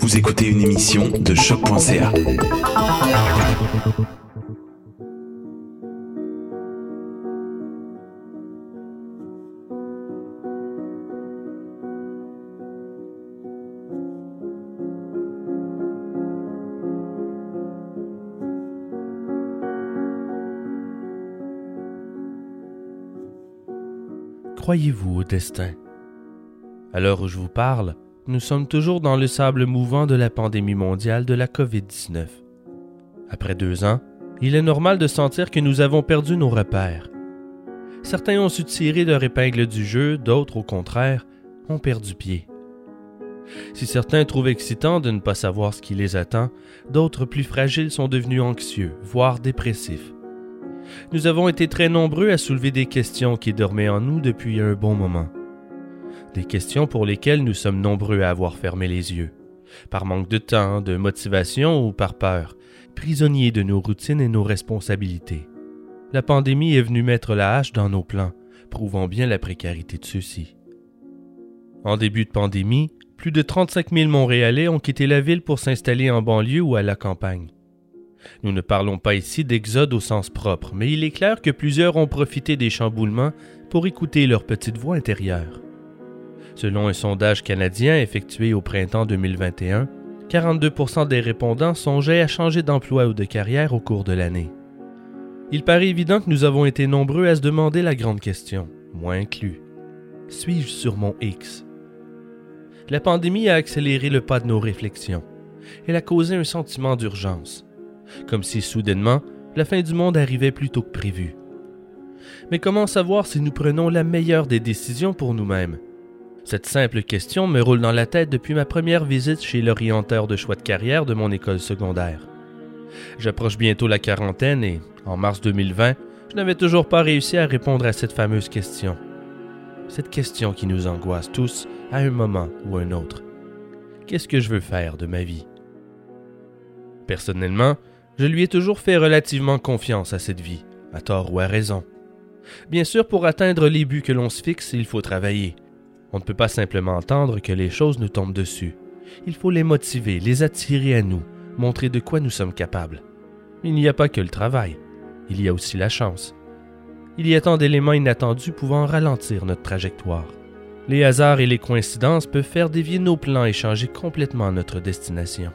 Vous écoutez une émission de choc.ca. Croyez-vous au destin? À l'heure où je vous parle, nous sommes toujours dans le sable mouvant de la pandémie mondiale de la COVID-19. Après deux ans, il est normal de sentir que nous avons perdu nos repères. Certains ont su tirer leur épingle du jeu, d'autres, au contraire, ont perdu pied. Si certains trouvent excitant de ne pas savoir ce qui les attend, d'autres plus fragiles sont devenus anxieux, voire dépressifs. Nous avons été très nombreux à soulever des questions qui dormaient en nous depuis un bon moment. Des questions pour lesquelles nous sommes nombreux à avoir fermé les yeux, par manque de temps, de motivation ou par peur, prisonniers de nos routines et nos responsabilités. La pandémie est venue mettre la hache dans nos plans, prouvant bien la précarité de ceux-ci. En début de pandémie, plus de 35 000 Montréalais ont quitté la ville pour s'installer en banlieue ou à la campagne. Nous ne parlons pas ici d'exode au sens propre, mais il est clair que plusieurs ont profité des chamboulements pour écouter leur petite voix intérieure. Selon un sondage canadien effectué au printemps 2021, 42% des répondants songeaient à changer d'emploi ou de carrière au cours de l'année. Il paraît évident que nous avons été nombreux à se demander la grande question, moi inclus. Suis-je sur mon X? La pandémie a accéléré le pas de nos réflexions. Elle a causé un sentiment d'urgence comme si soudainement la fin du monde arrivait plus tôt que prévu. Mais comment savoir si nous prenons la meilleure des décisions pour nous-mêmes? Cette simple question me roule dans la tête depuis ma première visite chez l'orienteur de choix de carrière de mon école secondaire. J'approche bientôt la quarantaine et, en mars 2020, je n'avais toujours pas réussi à répondre à cette fameuse question. Cette question qui nous angoisse tous à un moment ou un autre. Qu'est-ce que je veux faire de ma vie? Personnellement, je lui ai toujours fait relativement confiance à cette vie, à tort ou à raison. Bien sûr, pour atteindre les buts que l'on se fixe, il faut travailler. On ne peut pas simplement attendre que les choses nous tombent dessus. Il faut les motiver, les attirer à nous, montrer de quoi nous sommes capables. Il n'y a pas que le travail, il y a aussi la chance. Il y a tant d'éléments inattendus pouvant ralentir notre trajectoire. Les hasards et les coïncidences peuvent faire dévier nos plans et changer complètement notre destination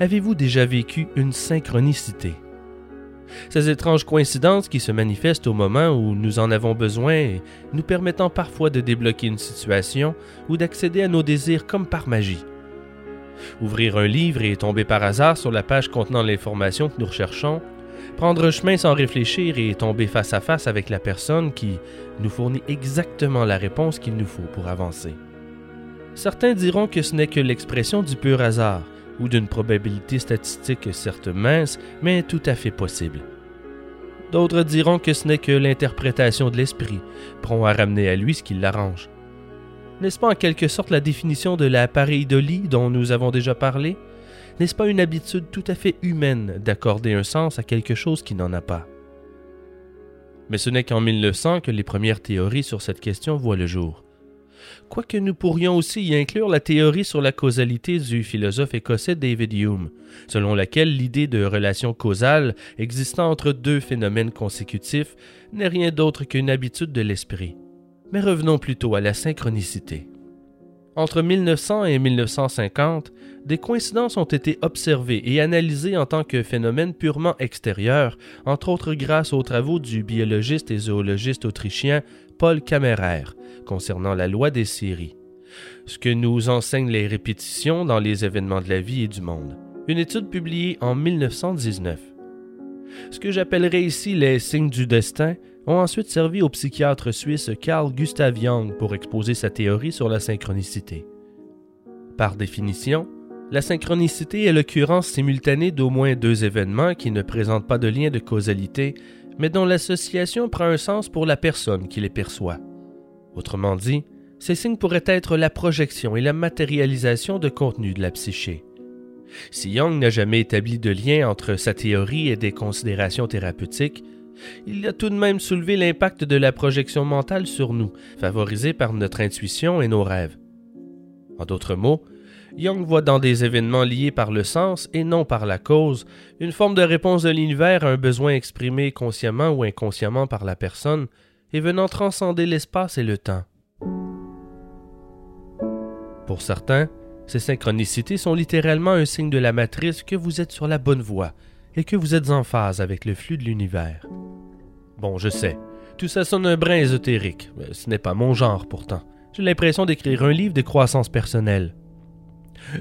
avez-vous déjà vécu une synchronicité? Ces étranges coïncidences qui se manifestent au moment où nous en avons besoin nous permettant parfois de débloquer une situation ou d'accéder à nos désirs comme par magie. Ouvrir un livre et tomber par hasard sur la page contenant l'information que nous recherchons, prendre un chemin sans réfléchir et tomber face à face avec la personne qui nous fournit exactement la réponse qu'il nous faut pour avancer. Certains diront que ce n'est que l'expression du pur hasard, ou d'une probabilité statistique certes mince, mais tout à fait possible. D'autres diront que ce n'est que l'interprétation de l'esprit, prompt à ramener à lui ce qui l'arrange. N'est-ce pas en quelque sorte la définition de la pareidolie dont nous avons déjà parlé? N'est-ce pas une habitude tout à fait humaine d'accorder un sens à quelque chose qui n'en a pas? Mais ce n'est qu'en 1900 que les premières théories sur cette question voient le jour quoique nous pourrions aussi y inclure la théorie sur la causalité du philosophe écossais David Hume, selon laquelle l'idée de relation causale existant entre deux phénomènes consécutifs n'est rien d'autre qu'une habitude de l'esprit. Mais revenons plutôt à la synchronicité. Entre 1900 et 1950, des coïncidences ont été observées et analysées en tant que phénomènes purement extérieurs, entre autres grâce aux travaux du biologiste et zoologiste autrichien Paul Kammerer concernant la loi des séries. Ce que nous enseignent les répétitions dans les événements de la vie et du monde. Une étude publiée en 1919. Ce que j'appellerai ici les signes du destin ont ensuite servi au psychiatre suisse Carl Gustav Jung pour exposer sa théorie sur la synchronicité. Par définition, la synchronicité est l'occurrence simultanée d'au moins deux événements qui ne présentent pas de lien de causalité mais dont l'association prend un sens pour la personne qui les perçoit. Autrement dit, ces signes pourraient être la projection et la matérialisation de contenu de la psyché. Si Young n'a jamais établi de lien entre sa théorie et des considérations thérapeutiques, il a tout de même soulevé l'impact de la projection mentale sur nous, favorisée par notre intuition et nos rêves. En d'autres mots, Young voit dans des événements liés par le sens et non par la cause une forme de réponse de l'univers à un besoin exprimé consciemment ou inconsciemment par la personne et venant transcender l'espace et le temps. Pour certains, ces synchronicités sont littéralement un signe de la matrice que vous êtes sur la bonne voie et que vous êtes en phase avec le flux de l'univers. Bon, je sais, tout ça sonne un brin ésotérique, mais ce n'est pas mon genre pourtant. J'ai l'impression d'écrire un livre de croissance personnelle.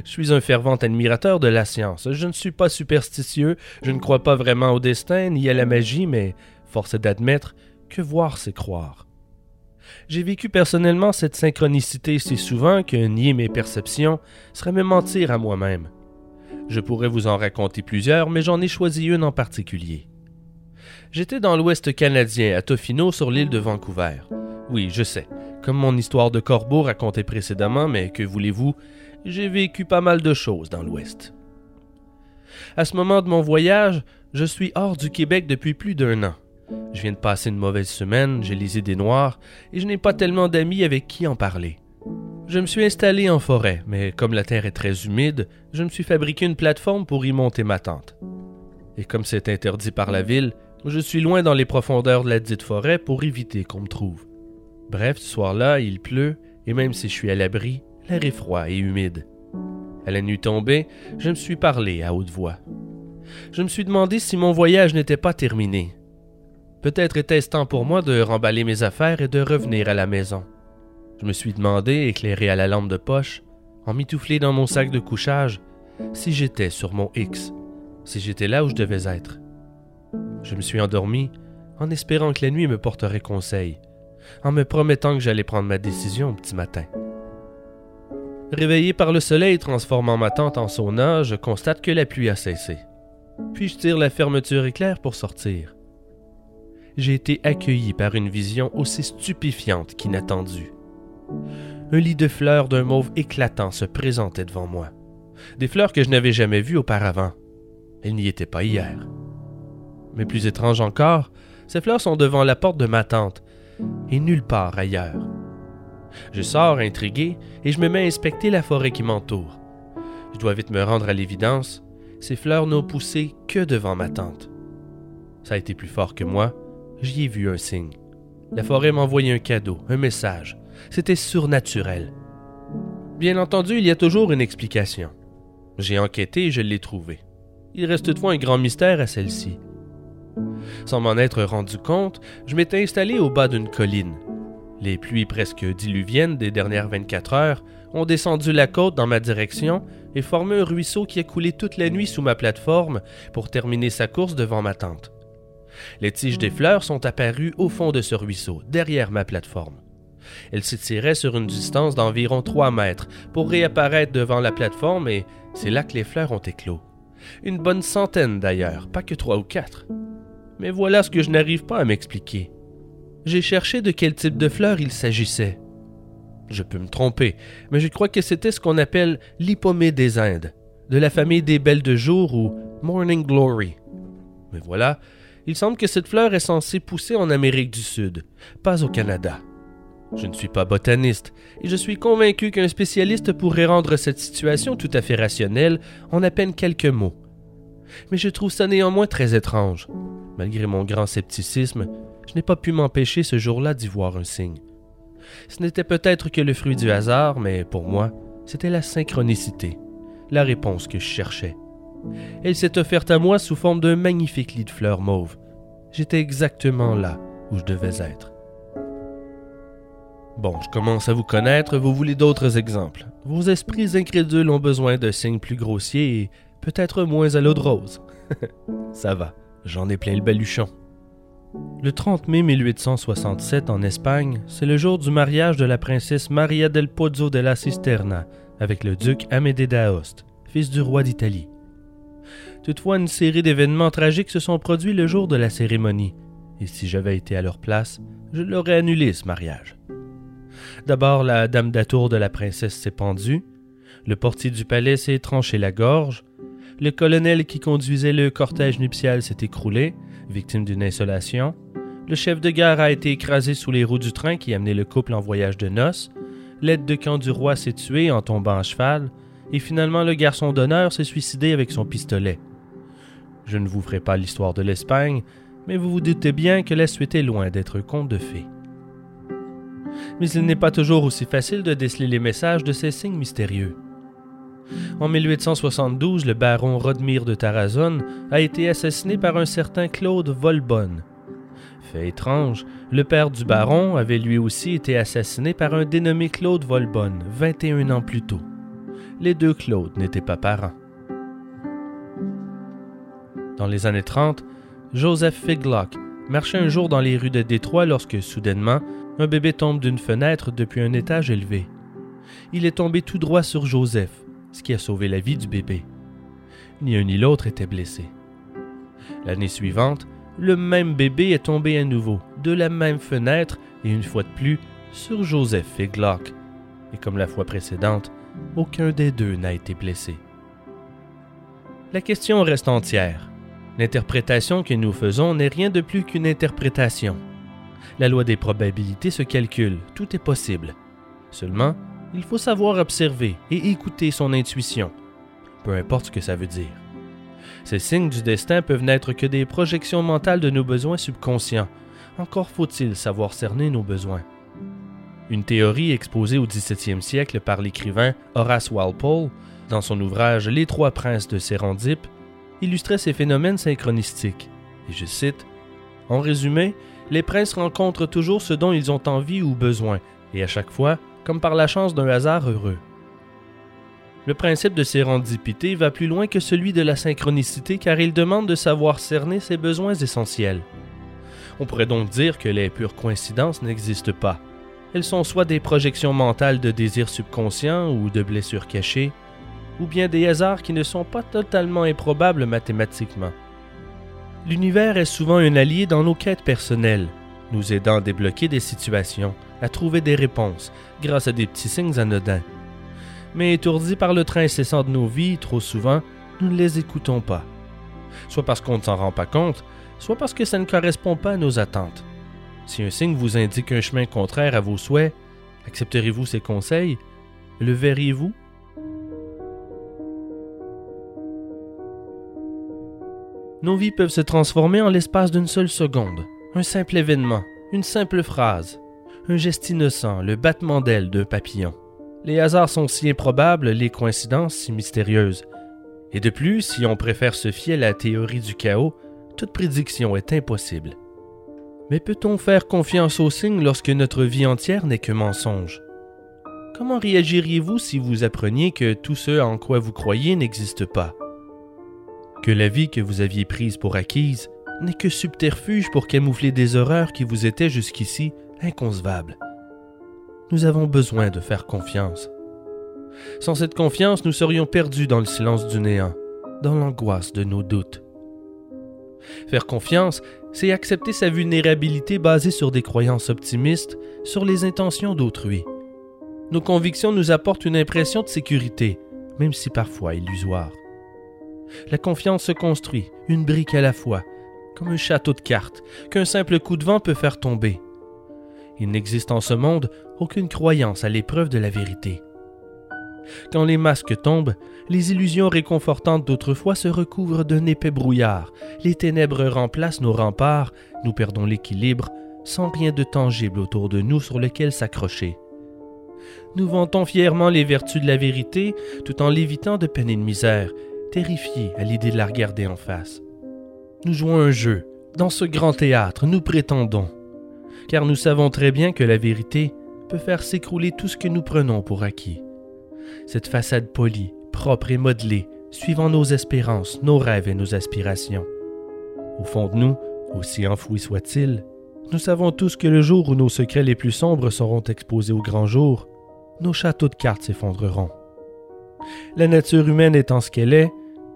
Je suis un fervent admirateur de la science. Je ne suis pas superstitieux, je ne crois pas vraiment au destin ni à la magie, mais force est d'admettre que voir, c'est croire. J'ai vécu personnellement cette synchronicité si souvent que nier mes perceptions serait me mentir à moi-même. Je pourrais vous en raconter plusieurs, mais j'en ai choisi une en particulier. J'étais dans l'Ouest canadien, à Tofino, sur l'île de Vancouver. Oui, je sais, comme mon histoire de corbeau racontée précédemment, mais que voulez-vous, j'ai vécu pas mal de choses dans l'Ouest. À ce moment de mon voyage, je suis hors du Québec depuis plus d'un an. Je viens de passer une mauvaise semaine, j'ai les idées noires, et je n'ai pas tellement d'amis avec qui en parler. Je me suis installé en forêt, mais comme la terre est très humide, je me suis fabriqué une plateforme pour y monter ma tente. Et comme c'est interdit par la ville, je suis loin dans les profondeurs de la dite forêt pour éviter qu'on me trouve. Bref, ce soir-là, il pleut, et même si je suis à l'abri, l'air est froid et humide. À la nuit tombée, je me suis parlé à haute voix. Je me suis demandé si mon voyage n'était pas terminé, Peut-être était-ce temps pour moi de remballer mes affaires et de revenir à la maison. Je me suis demandé, éclairé à la lampe de poche, en mitouflé dans mon sac de couchage, si j'étais sur mon X, si j'étais là où je devais être. Je me suis endormi en espérant que la nuit me porterait conseil, en me promettant que j'allais prendre ma décision au petit matin. Réveillé par le soleil transformant ma tente en sauna, je constate que la pluie a cessé. Puis je tire la fermeture éclair pour sortir? J'ai été accueilli par une vision aussi stupéfiante qu'inattendue. Un lit de fleurs d'un mauve éclatant se présentait devant moi. Des fleurs que je n'avais jamais vues auparavant. Elles n'y étaient pas hier. Mais plus étrange encore, ces fleurs sont devant la porte de ma tante, et nulle part ailleurs. Je sors intrigué et je me mets à inspecter la forêt qui m'entoure. Je dois vite me rendre à l'évidence, ces fleurs n'ont poussé que devant ma tante. Ça a été plus fort que moi, j'y ai vu un signe. La forêt m'a envoyé un cadeau, un message. C'était surnaturel. Bien entendu, il y a toujours une explication. J'ai enquêté et je l'ai trouvée. Il reste toutefois un grand mystère à celle-ci. Sans m'en être rendu compte, je m'étais installé au bas d'une colline. Les pluies presque diluviennes des dernières 24 heures ont descendu la côte dans ma direction et formé un ruisseau qui a coulé toute la nuit sous ma plateforme pour terminer sa course devant ma tente. Les tiges des fleurs sont apparues au fond de ce ruisseau, derrière ma plateforme. Elles s'étiraient sur une distance d'environ trois mètres pour réapparaître devant la plateforme et c'est là que les fleurs ont éclos. Une bonne centaine d'ailleurs, pas que trois ou quatre. Mais voilà ce que je n'arrive pas à m'expliquer. J'ai cherché de quel type de fleurs il s'agissait. Je peux me tromper, mais je crois que c'était ce qu'on appelle l'hypomée des Indes, de la famille des belles de jour ou Morning Glory. Mais voilà, il semble que cette fleur est censée pousser en Amérique du Sud, pas au Canada. Je ne suis pas botaniste, et je suis convaincu qu'un spécialiste pourrait rendre cette situation tout à fait rationnelle en à peine quelques mots. Mais je trouve ça néanmoins très étrange. Malgré mon grand scepticisme, je n'ai pas pu m'empêcher ce jour-là d'y voir un signe. Ce n'était peut-être que le fruit du hasard, mais pour moi, c'était la synchronicité, la réponse que je cherchais. Elle s'est offerte à moi sous forme d'un magnifique lit de fleurs mauves. J'étais exactement là où je devais être. Bon, je commence à vous connaître, vous voulez d'autres exemples. Vos esprits incrédules ont besoin de signes plus grossiers et peut-être moins à l'eau de rose. Ça va, j'en ai plein le baluchon. Le 30 mai 1867 en Espagne, c'est le jour du mariage de la princesse Maria del Pozzo della Cisterna avec le duc Amédée d'Aoste, fils du roi d'Italie. Toutefois, une série d'événements tragiques se sont produits le jour de la cérémonie, et si j'avais été à leur place, je l'aurais annulé ce mariage. D'abord, la dame d'atour de la princesse s'est pendue, le portier du palais s'est tranché la gorge, le colonel qui conduisait le cortège nuptial s'est écroulé, victime d'une insolation, le chef de gare a été écrasé sous les roues du train qui amenait le couple en voyage de noces, l'aide de camp du roi s'est tué en tombant à cheval, et finalement le garçon d'honneur s'est suicidé avec son pistolet. Je ne vous ferai pas l'histoire de l'Espagne, mais vous vous doutez bien que la suite est loin d'être conte de fées. Mais il n'est pas toujours aussi facile de déceler les messages de ces signes mystérieux. En 1872, le baron Rodmire de Tarazone a été assassiné par un certain Claude Volbonne. Fait étrange, le père du baron avait lui aussi été assassiné par un dénommé Claude Volbonne 21 ans plus tôt. Les deux Claude n'étaient pas parents. Dans les années 30, Joseph Figlock marchait un jour dans les rues de Détroit lorsque, soudainement, un bébé tombe d'une fenêtre depuis un étage élevé. Il est tombé tout droit sur Joseph, ce qui a sauvé la vie du bébé. Ni un ni l'autre était blessé. L'année suivante, le même bébé est tombé à nouveau, de la même fenêtre, et une fois de plus, sur Joseph Figlock. Et comme la fois précédente, aucun des deux n'a été blessé. La question reste entière. L'interprétation que nous faisons n'est rien de plus qu'une interprétation. La loi des probabilités se calcule, tout est possible. Seulement, il faut savoir observer et écouter son intuition, peu importe ce que ça veut dire. Ces signes du destin peuvent n'être que des projections mentales de nos besoins subconscients. Encore faut-il savoir cerner nos besoins. Une théorie exposée au XVIIe siècle par l'écrivain Horace Walpole dans son ouvrage Les Trois Princes de Sérendip illustrait ces phénomènes synchronistiques. Et je cite En résumé, les princes rencontrent toujours ce dont ils ont envie ou besoin, et à chaque fois, comme par la chance d'un hasard heureux. Le principe de sérendipité va plus loin que celui de la synchronicité car il demande de savoir cerner ses besoins essentiels. On pourrait donc dire que les pures coïncidences n'existent pas. Elles sont soit des projections mentales de désirs subconscients ou de blessures cachées, ou bien des hasards qui ne sont pas totalement improbables mathématiquement. L'univers est souvent un allié dans nos quêtes personnelles, nous aidant à débloquer des situations, à trouver des réponses, grâce à des petits signes anodins. Mais étourdis par le train incessant de nos vies, trop souvent, nous ne les écoutons pas. Soit parce qu'on ne s'en rend pas compte, soit parce que ça ne correspond pas à nos attentes. Si un signe vous indique un chemin contraire à vos souhaits, accepterez-vous ses conseils? Le verriez-vous? Nos vies peuvent se transformer en l'espace d'une seule seconde. Un simple événement, une simple phrase, un geste innocent, le battement d'ailes d'un papillon. Les hasards sont si improbables, les coïncidences si mystérieuses. Et de plus, si on préfère se fier à la théorie du chaos, toute prédiction est impossible. Mais peut-on faire confiance aux signes lorsque notre vie entière n'est que mensonge? Comment réagiriez-vous si vous appreniez que tout ce en quoi vous croyez n'existe pas? Que la vie que vous aviez prise pour acquise n'est que subterfuge pour camoufler des horreurs qui vous étaient jusqu'ici inconcevables. Nous avons besoin de faire confiance. Sans cette confiance, nous serions perdus dans le silence du néant, dans l'angoisse de nos doutes. Faire confiance, c'est accepter sa vulnérabilité basée sur des croyances optimistes, sur les intentions d'autrui. Nos convictions nous apportent une impression de sécurité, même si parfois illusoire. La confiance se construit, une brique à la fois, comme un château de cartes qu'un simple coup de vent peut faire tomber. Il n'existe en ce monde aucune croyance à l'épreuve de la vérité. Quand les masques tombent, les illusions réconfortantes d'autrefois se recouvrent d'un épais brouillard, les ténèbres remplacent nos remparts, nous perdons l'équilibre, sans rien de tangible autour de nous sur lequel s'accrocher. Nous vantons fièrement les vertus de la vérité tout en l'évitant de peine et de misère, terrifiés à l'idée de la regarder en face. Nous jouons un jeu. Dans ce grand théâtre, nous prétendons. Car nous savons très bien que la vérité peut faire s'écrouler tout ce que nous prenons pour acquis. Cette façade polie, propre et modelée, suivant nos espérances, nos rêves et nos aspirations. Au fond de nous, aussi enfouis soit-il, nous savons tous que le jour où nos secrets les plus sombres seront exposés au grand jour, nos châteaux de cartes s'effondreront. La nature humaine étant ce qu'elle est,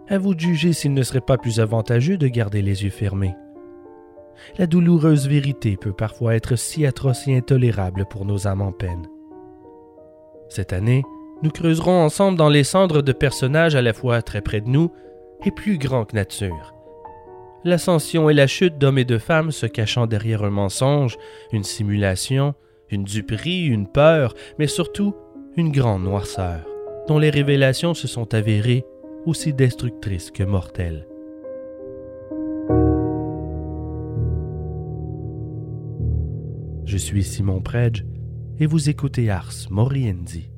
à vous de juger s'il ne serait pas plus avantageux de garder les yeux fermés? La douloureuse vérité peut parfois être si atroce et intolérable pour nos âmes en peine. Cette année, nous creuserons ensemble dans les cendres de personnages à la fois très près de nous et plus grands que nature. L'ascension et la chute d'hommes et de femmes se cachant derrière un mensonge, une simulation, une duperie, une peur, mais surtout une grande noirceur. dont les révélations se sont avérées aussi destructrices que mortelles. Je suis Simon Predge et vous écoutez Ars Moriendi.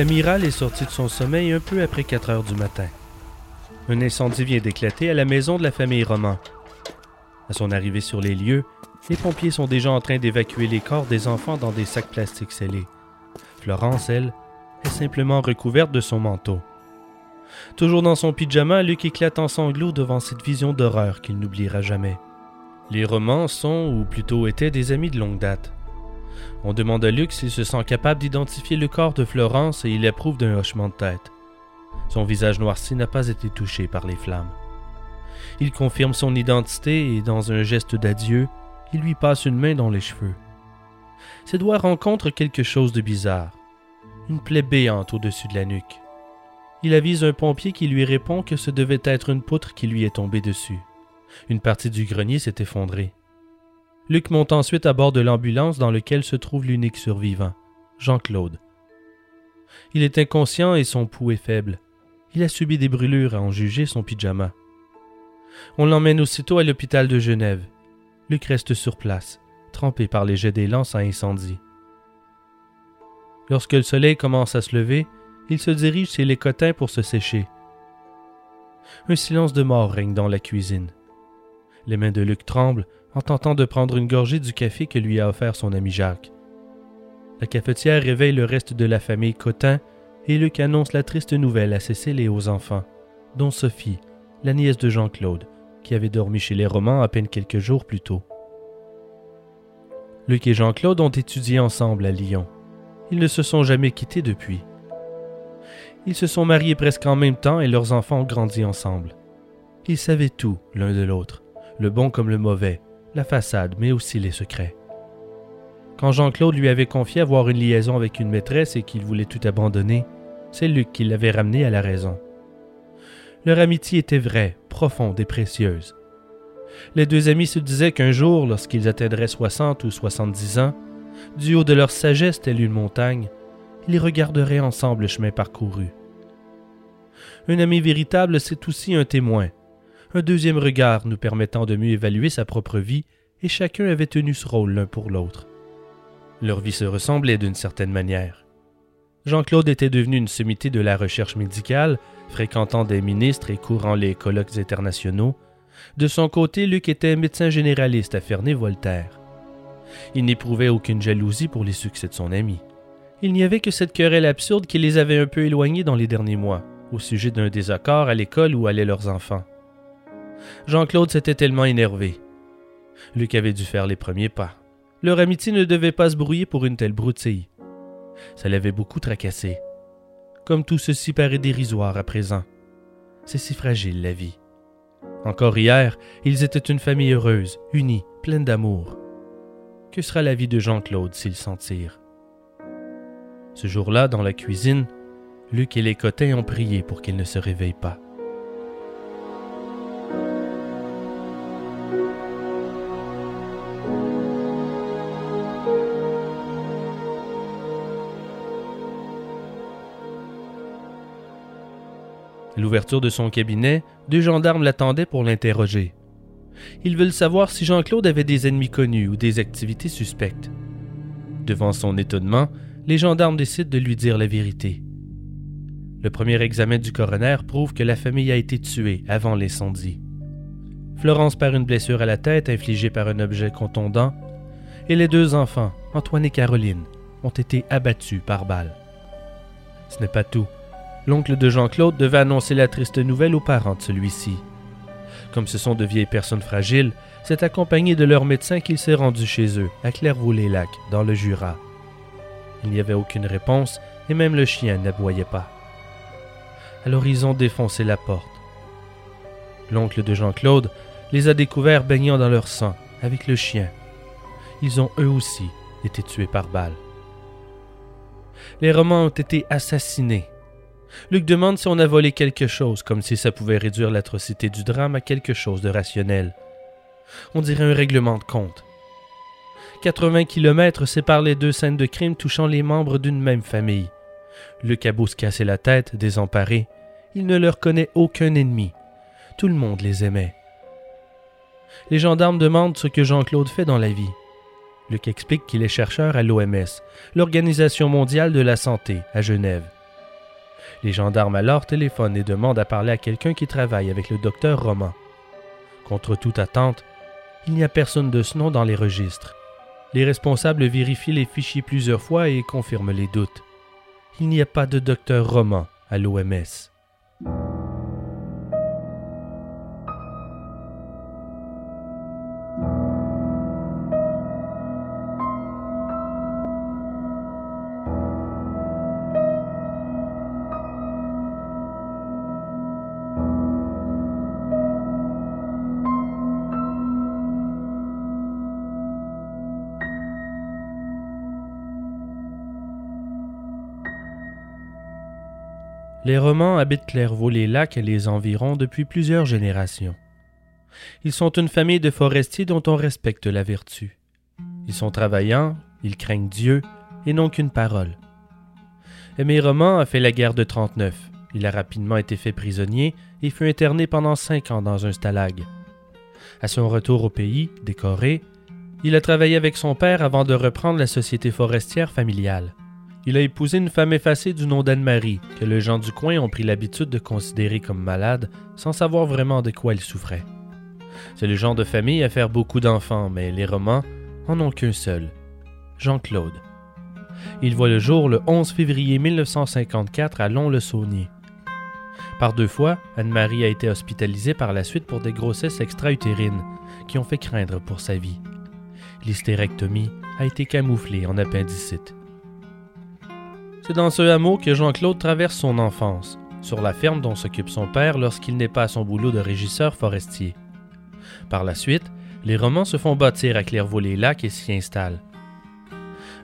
L'amiral est sorti de son sommeil un peu après 4 heures du matin. Un incendie vient d'éclater à la maison de la famille Roman. À son arrivée sur les lieux, les pompiers sont déjà en train d'évacuer les corps des enfants dans des sacs plastiques scellés. Florence, elle, est simplement recouverte de son manteau. Toujours dans son pyjama, Luc éclate en sanglots devant cette vision d'horreur qu'il n'oubliera jamais. Les romans sont, ou plutôt étaient, des amis de longue date. On demande à Luc s'il se sent capable d'identifier le corps de Florence et il approuve d'un hochement de tête. Son visage noirci n'a pas été touché par les flammes. Il confirme son identité et, dans un geste d'adieu, il lui passe une main dans les cheveux. Ses doigts rencontrent quelque chose de bizarre. Une plaie béante au-dessus de la nuque. Il avise un pompier qui lui répond que ce devait être une poutre qui lui est tombée dessus. Une partie du grenier s'est effondrée. Luc monte ensuite à bord de l'ambulance dans laquelle se trouve l'unique survivant, Jean-Claude. Il est inconscient et son pouls est faible. Il a subi des brûlures à en juger son pyjama. On l'emmène aussitôt à l'hôpital de Genève. Luc reste sur place, trempé par les jets des lances à incendie. Lorsque le soleil commence à se lever, il se dirige chez les Cotins pour se sécher. Un silence de mort règne dans la cuisine. Les mains de Luc tremblent en tentant de prendre une gorgée du café que lui a offert son ami Jacques. La cafetière réveille le reste de la famille Cotin et Luc annonce la triste nouvelle à Cécile et aux enfants, dont Sophie, la nièce de Jean-Claude, qui avait dormi chez les Romans à peine quelques jours plus tôt. Luc et Jean-Claude ont étudié ensemble à Lyon. Ils ne se sont jamais quittés depuis. Ils se sont mariés presque en même temps et leurs enfants ont grandi ensemble. Ils savaient tout l'un de l'autre, le bon comme le mauvais, la façade, mais aussi les secrets. Quand Jean-Claude lui avait confié avoir une liaison avec une maîtresse et qu'il voulait tout abandonner, c'est Luc qui l'avait ramené à la raison. Leur amitié était vraie, profonde et précieuse. Les deux amis se disaient qu'un jour, lorsqu'ils atteindraient 60 ou 70 ans, du haut de leur sagesse telle une montagne, ils regarderaient ensemble le chemin parcouru. Un ami véritable, c'est aussi un témoin, un deuxième regard nous permettant de mieux évaluer sa propre vie, et chacun avait tenu ce rôle l'un pour l'autre. Leur vie se ressemblait d'une certaine manière. Jean-Claude était devenu une sommité de la recherche médicale, fréquentant des ministres et courant les colloques internationaux. De son côté, Luc était médecin généraliste à Ferney-Voltaire. Il n'éprouvait aucune jalousie pour les succès de son ami. Il n'y avait que cette querelle absurde qui les avait un peu éloignés dans les derniers mois, au sujet d'un désaccord à l'école où allaient leurs enfants. Jean-Claude s'était tellement énervé. Luc avait dû faire les premiers pas. Leur amitié ne devait pas se brouiller pour une telle broutille. Ça l'avait beaucoup tracassé. Comme tout ceci paraît dérisoire à présent. C'est si fragile la vie. Encore hier, ils étaient une famille heureuse, unie, pleine d'amour. Que sera la vie de Jean-Claude s'il s'en tire Ce jour-là, dans la cuisine, Luc et les Cotins ont prié pour qu'il ne se réveille pas. L'ouverture de son cabinet, deux gendarmes l'attendaient pour l'interroger. Ils veulent savoir si Jean-Claude avait des ennemis connus ou des activités suspectes. Devant son étonnement, les gendarmes décident de lui dire la vérité. Le premier examen du coroner prouve que la famille a été tuée avant l'incendie. Florence par une blessure à la tête infligée par un objet contondant, et les deux enfants, Antoine et Caroline, ont été abattus par balle. Ce n'est pas tout. L'oncle de Jean-Claude devait annoncer la triste nouvelle aux parents de celui-ci. Comme ce sont de vieilles personnes fragiles, c'est accompagné de leur médecin qu'il s'est rendu chez eux, à Clairvaux-les-Lacs, dans le Jura. Il n'y avait aucune réponse, et même le chien n'aboyait pas. Alors ils ont défoncé la porte. L'oncle de Jean-Claude les a découverts baignant dans leur sang, avec le chien. Ils ont eux aussi été tués par balle. Les romans ont été assassinés. Luc demande si on a volé quelque chose, comme si ça pouvait réduire l'atrocité du drame à quelque chose de rationnel. On dirait un règlement de compte. 80 kilomètres séparent les deux scènes de crime touchant les membres d'une même famille. Luc a beau se casser la tête, désemparé, il ne leur connaît aucun ennemi. Tout le monde les aimait. Les gendarmes demandent ce que Jean-Claude fait dans la vie. Luc explique qu'il est chercheur à l'OMS, l'Organisation mondiale de la santé, à Genève. Les gendarmes alors téléphonent et demandent à parler à quelqu'un qui travaille avec le docteur Roman. Contre toute attente, il n'y a personne de ce nom dans les registres. Les responsables vérifient les fichiers plusieurs fois et confirment les doutes. Il n'y a pas de docteur Roman à l'OMS. Les Romans habitent Clairvaux-les-Lacs et les environs depuis plusieurs générations. Ils sont une famille de forestiers dont on respecte la vertu. Ils sont travaillants, ils craignent Dieu et n'ont qu'une parole. Aimé Roman a fait la guerre de 39. Il a rapidement été fait prisonnier et fut interné pendant cinq ans dans un stalag. À son retour au pays, décoré, il a travaillé avec son père avant de reprendre la société forestière familiale. Il a épousé une femme effacée du nom d'Anne-Marie, que les gens du coin ont pris l'habitude de considérer comme malade, sans savoir vraiment de quoi elle souffrait. C'est le genre de famille à faire beaucoup d'enfants, mais les romans en ont qu'un seul, Jean-Claude. Il voit le jour le 11 février 1954 à Lons-le-Saunier. Par deux fois, Anne-Marie a été hospitalisée par la suite pour des grossesses extra-utérines qui ont fait craindre pour sa vie. L'hystérectomie a été camouflée en appendicite. C'est dans ce hameau que Jean-Claude traverse son enfance, sur la ferme dont s'occupe son père lorsqu'il n'est pas à son boulot de régisseur forestier. Par la suite, les romans se font bâtir à Clairvaux-les-Lacs et s'y installent.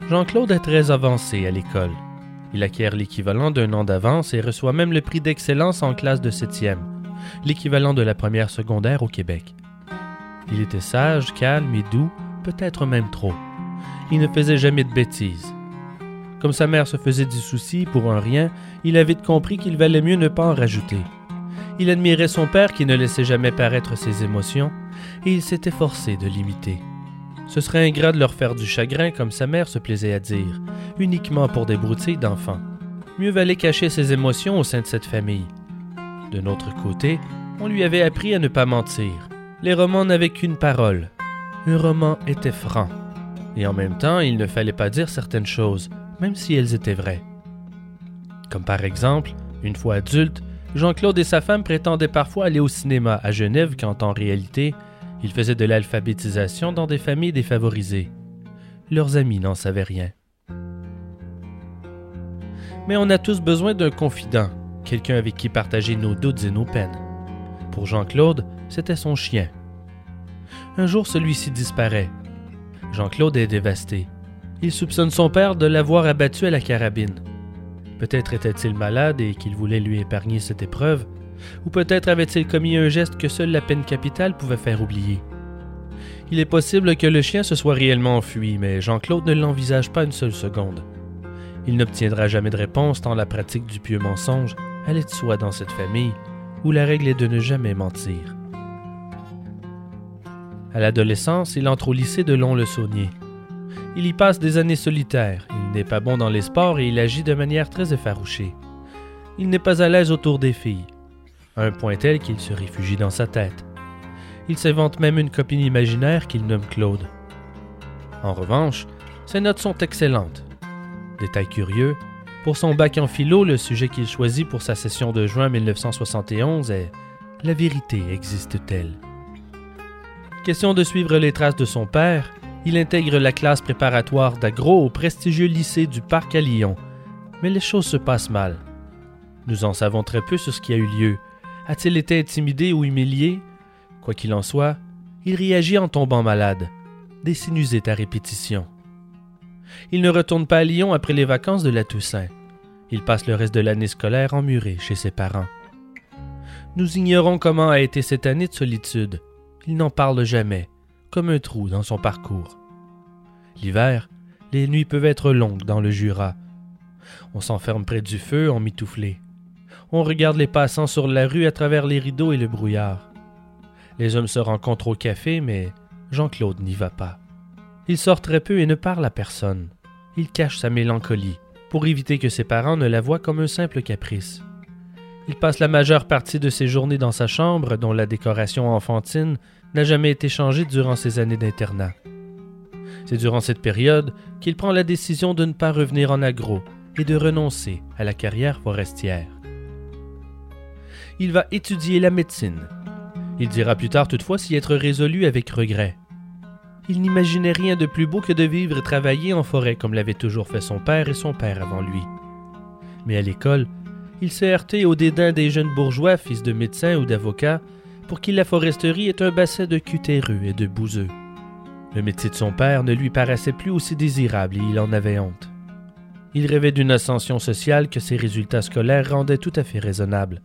Jean-Claude est très avancé à l'école. Il acquiert l'équivalent d'un an d'avance et reçoit même le prix d'excellence en classe de septième, l'équivalent de la première secondaire au Québec. Il était sage, calme et doux, peut-être même trop. Il ne faisait jamais de bêtises. Comme sa mère se faisait du souci pour un rien, il a vite compris qu'il valait mieux ne pas en rajouter. Il admirait son père qui ne laissait jamais paraître ses émotions, et il s'était forcé de l'imiter. Ce serait ingrat de leur faire du chagrin, comme sa mère se plaisait à dire, uniquement pour des broutilles d'enfants. Mieux valait cacher ses émotions au sein de cette famille. De notre côté, on lui avait appris à ne pas mentir. Les romans n'avaient qu'une parole. Un roman était franc. Et en même temps, il ne fallait pas dire certaines choses, même si elles étaient vraies. Comme par exemple, une fois adulte, Jean-Claude et sa femme prétendaient parfois aller au cinéma à Genève quand en réalité, ils faisaient de l'alphabétisation dans des familles défavorisées. Leurs amis n'en savaient rien. Mais on a tous besoin d'un confident, quelqu'un avec qui partager nos doutes et nos peines. Pour Jean-Claude, c'était son chien. Un jour, celui-ci disparaît. Jean-Claude est dévasté. Il soupçonne son père de l'avoir abattu à la carabine. Peut-être était-il malade et qu'il voulait lui épargner cette épreuve, ou peut-être avait-il commis un geste que seule la peine capitale pouvait faire oublier. Il est possible que le chien se soit réellement enfui, mais Jean-Claude ne l'envisage pas une seule seconde. Il n'obtiendra jamais de réponse tant la pratique du pieux mensonge allait de soi dans cette famille, où la règle est de ne jamais mentir. À l'adolescence, il entre au lycée de Long-le-Saunier. Il y passe des années solitaires, il n'est pas bon dans les sports et il agit de manière très effarouchée. Il n'est pas à l'aise autour des filles, un point tel qu'il se réfugie dans sa tête. Il s'invente même une copine imaginaire qu'il nomme Claude. En revanche, ses notes sont excellentes. Détail curieux, pour son bac en philo, le sujet qu'il choisit pour sa session de juin 1971 est La vérité existe-t-elle? Question de suivre les traces de son père, il intègre la classe préparatoire d'agro au prestigieux lycée du Parc à Lyon. Mais les choses se passent mal. Nous en savons très peu sur ce qui a eu lieu. A-t-il été intimidé ou humilié? Quoi qu'il en soit, il réagit en tombant malade, des sinusites à répétition. Il ne retourne pas à Lyon après les vacances de la Toussaint. Il passe le reste de l'année scolaire emmuré chez ses parents. Nous ignorons comment a été cette année de solitude. Il n'en parle jamais, comme un trou dans son parcours. L'hiver, les nuits peuvent être longues dans le Jura. On s'enferme près du feu en mitouflé. On regarde les passants sur la rue à travers les rideaux et le brouillard. Les hommes se rencontrent au café, mais Jean-Claude n'y va pas. Il sort très peu et ne parle à personne. Il cache sa mélancolie, pour éviter que ses parents ne la voient comme un simple caprice. Il passe la majeure partie de ses journées dans sa chambre, dont la décoration enfantine n'a jamais été changée durant ses années d'internat. C'est durant cette période qu'il prend la décision de ne pas revenir en agro et de renoncer à la carrière forestière. Il va étudier la médecine. Il dira plus tard toutefois s'y être résolu avec regret. Il n'imaginait rien de plus beau que de vivre et travailler en forêt comme l'avaient toujours fait son père et son père avant lui. Mais à l'école, il s'est heurté au dédain des jeunes bourgeois, fils de médecins ou d'avocats, pour qui la foresterie est un bassin de cutéreux et de bouseux. Le métier de son père ne lui paraissait plus aussi désirable et il en avait honte. Il rêvait d'une ascension sociale que ses résultats scolaires rendaient tout à fait raisonnables.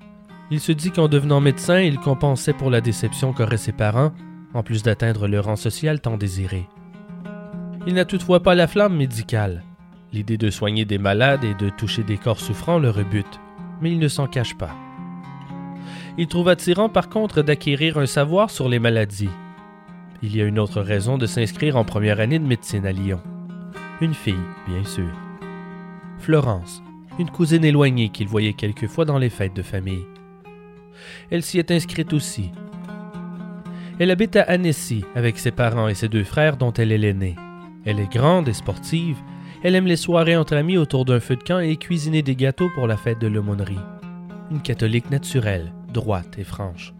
Il se dit qu'en devenant médecin, il compensait pour la déception qu'auraient ses parents en plus d'atteindre le rang social tant désiré. Il n'a toutefois pas la flamme médicale. L'idée de soigner des malades et de toucher des corps souffrants le rebute, mais il ne s'en cache pas. Il trouve attirant par contre d'acquérir un savoir sur les maladies. Il y a une autre raison de s'inscrire en première année de médecine à Lyon. Une fille, bien sûr. Florence, une cousine éloignée qu'il voyait quelquefois dans les fêtes de famille. Elle s'y est inscrite aussi, elle habite à Annecy avec ses parents et ses deux frères dont elle est l'aînée. Elle est grande et sportive. Elle aime les soirées entre amis autour d'un feu de camp et cuisiner des gâteaux pour la fête de l'aumônerie. Une catholique naturelle, droite et franche.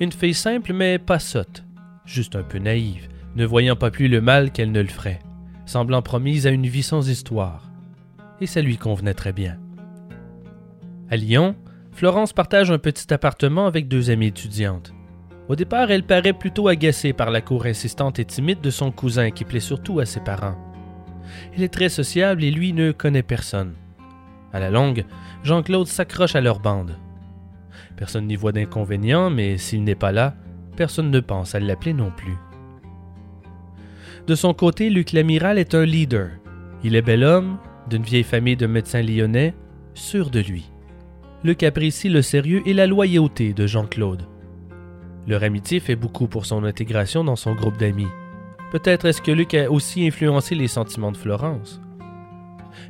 Une fille simple mais pas sotte, juste un peu naïve, ne voyant pas plus le mal qu'elle ne le ferait, semblant promise à une vie sans histoire. Et ça lui convenait très bien. À Lyon, Florence partage un petit appartement avec deux amies étudiantes. Au départ, elle paraît plutôt agacée par la cour insistante et timide de son cousin qui plaît surtout à ses parents. Elle est très sociable et lui ne connaît personne. À la longue, Jean-Claude s'accroche à leur bande. Personne n'y voit d'inconvénient, mais s'il n'est pas là, personne ne pense à l'appeler non plus. De son côté, Luc Lamiral est un leader. Il est bel homme, d'une vieille famille de médecins lyonnais, sûr de lui. Luc apprécie le sérieux et la loyauté de Jean-Claude. Leur amitié fait beaucoup pour son intégration dans son groupe d'amis. Peut-être est-ce que Luc a aussi influencé les sentiments de Florence.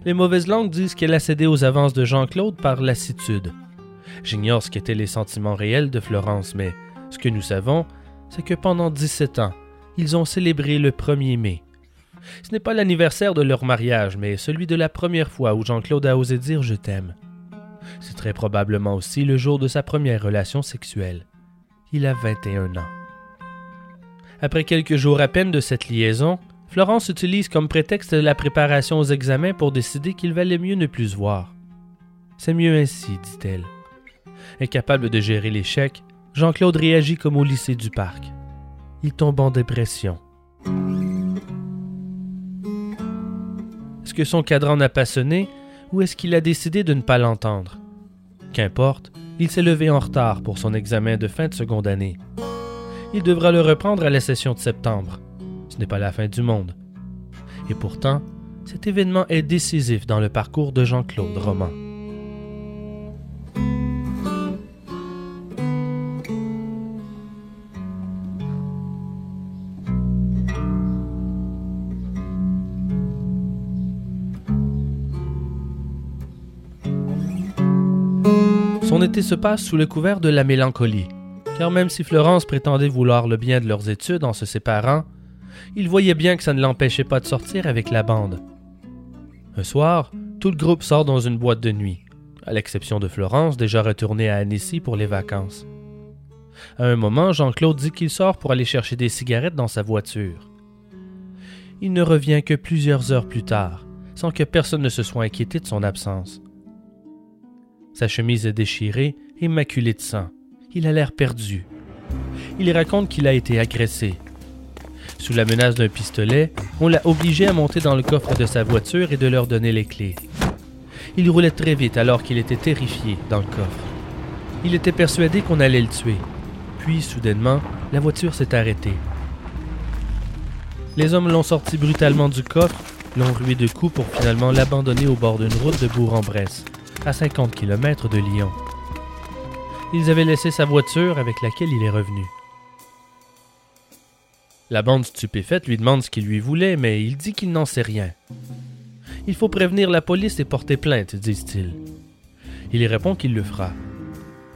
Les mauvaises langues disent qu'elle a cédé aux avances de Jean-Claude par lassitude. J'ignore ce qu'étaient les sentiments réels de Florence, mais ce que nous savons, c'est que pendant 17 ans, ils ont célébré le 1er mai. Ce n'est pas l'anniversaire de leur mariage, mais celui de la première fois où Jean-Claude a osé dire je t'aime. C'est très probablement aussi le jour de sa première relation sexuelle il a 21 ans. Après quelques jours à peine de cette liaison, Florence utilise comme prétexte la préparation aux examens pour décider qu'il valait mieux ne plus se voir. C'est mieux ainsi, dit-elle. Incapable de gérer l'échec, Jean-Claude réagit comme au lycée du parc. Il tombe en dépression. Est-ce que son cadran n'a pas sonné ou est-ce qu'il a décidé de ne pas l'entendre? Qu'importe, il s'est levé en retard pour son examen de fin de seconde année. Il devra le reprendre à la session de septembre. Ce n'est pas la fin du monde. Et pourtant, cet événement est décisif dans le parcours de Jean-Claude Roman. Se passe sous le couvert de la mélancolie, car même si Florence prétendait vouloir le bien de leurs études en se séparant, il voyait bien que ça ne l'empêchait pas de sortir avec la bande. Un soir, tout le groupe sort dans une boîte de nuit, à l'exception de Florence, déjà retournée à Annecy pour les vacances. À un moment, Jean-Claude dit qu'il sort pour aller chercher des cigarettes dans sa voiture. Il ne revient que plusieurs heures plus tard, sans que personne ne se soit inquiété de son absence. Sa chemise est déchirée et maculée de sang. Il a l'air perdu. Il raconte qu'il a été agressé. Sous la menace d'un pistolet, on l'a obligé à monter dans le coffre de sa voiture et de leur donner les clés. Il roulait très vite alors qu'il était terrifié dans le coffre. Il était persuadé qu'on allait le tuer. Puis, soudainement, la voiture s'est arrêtée. Les hommes l'ont sorti brutalement du coffre, l'ont rué de coups pour finalement l'abandonner au bord d'une route de Bourg-en-Bresse, à 50 km de Lyon. Ils avaient laissé sa voiture avec laquelle il est revenu. La bande stupéfaite lui demande ce qu'il lui voulait, mais il dit qu'il n'en sait rien. Il faut prévenir la police et porter plainte, disent-ils. Il y répond qu'il le fera.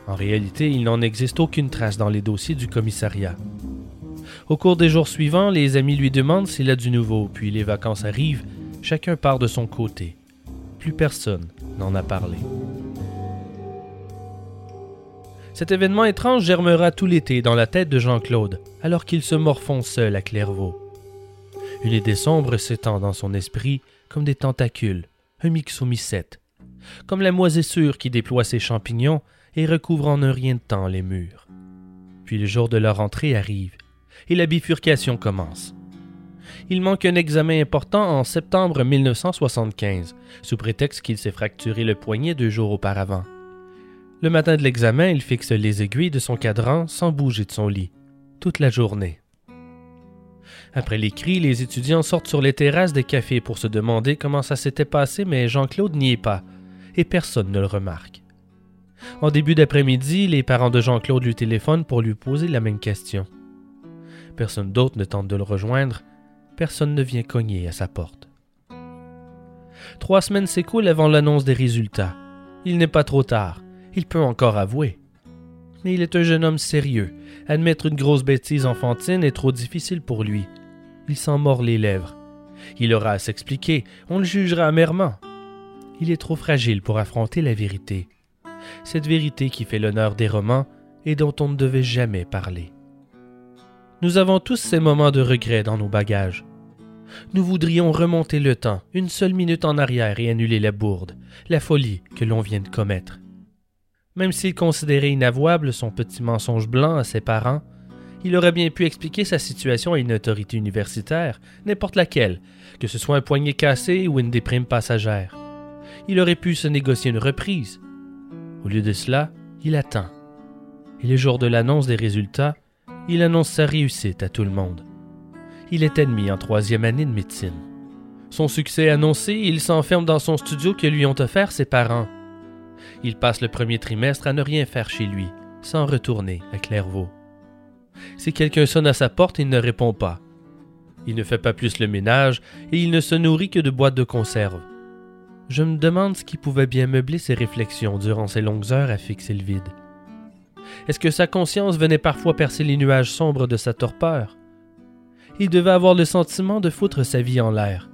En réalité, il n'en existe aucune trace dans les dossiers du commissariat. Au cours des jours suivants, les amis lui demandent s'il a du nouveau, puis les vacances arrivent, chacun part de son côté. Plus personne n'en a parlé. Cet événement étrange germera tout l'été dans la tête de Jean-Claude, alors qu'il se morfond seul à Clairvaux. Une idée sombre s'étend dans son esprit comme des tentacules, un myxomycète, comme la moisissure qui déploie ses champignons et recouvre en un rien de temps les murs. Puis le jour de leur entrée arrive, et la bifurcation commence. Il manque un examen important en septembre 1975, sous prétexte qu'il s'est fracturé le poignet deux jours auparavant. Le matin de l'examen, il fixe les aiguilles de son cadran sans bouger de son lit, toute la journée. Après l'écrit, les étudiants sortent sur les terrasses des cafés pour se demander comment ça s'était passé, mais Jean-Claude n'y est pas, et personne ne le remarque. En début d'après-midi, les parents de Jean-Claude lui téléphonent pour lui poser la même question. Personne d'autre ne tente de le rejoindre, personne ne vient cogner à sa porte. Trois semaines s'écoulent avant l'annonce des résultats. Il n'est pas trop tard il peut encore avouer. Mais il est un jeune homme sérieux. Admettre une grosse bêtise enfantine est trop difficile pour lui. Il s'en mord les lèvres. Il aura à s'expliquer, on le jugera amèrement. Il est trop fragile pour affronter la vérité. Cette vérité qui fait l'honneur des romans et dont on ne devait jamais parler. Nous avons tous ces moments de regret dans nos bagages. Nous voudrions remonter le temps, une seule minute en arrière et annuler la bourde, la folie que l'on vient de commettre. Même s'il considérait inavouable son petit mensonge blanc à ses parents, il aurait bien pu expliquer sa situation à une autorité universitaire, n'importe laquelle, que ce soit un poignet cassé ou une déprime passagère. Il aurait pu se négocier une reprise. Au lieu de cela, il attend. Et le jour de l'annonce des résultats, il annonce sa réussite à tout le monde. Il est admis en troisième année de médecine. Son succès annoncé, il s'enferme dans son studio que lui ont offert ses parents. Il passe le premier trimestre à ne rien faire chez lui, sans retourner à Clairvaux. Si quelqu'un sonne à sa porte, il ne répond pas. Il ne fait pas plus le ménage et il ne se nourrit que de boîtes de conserve. Je me demande ce qui pouvait bien meubler ses réflexions durant ces longues heures à fixer le vide. Est-ce que sa conscience venait parfois percer les nuages sombres de sa torpeur? Il devait avoir le sentiment de foutre sa vie en l'air,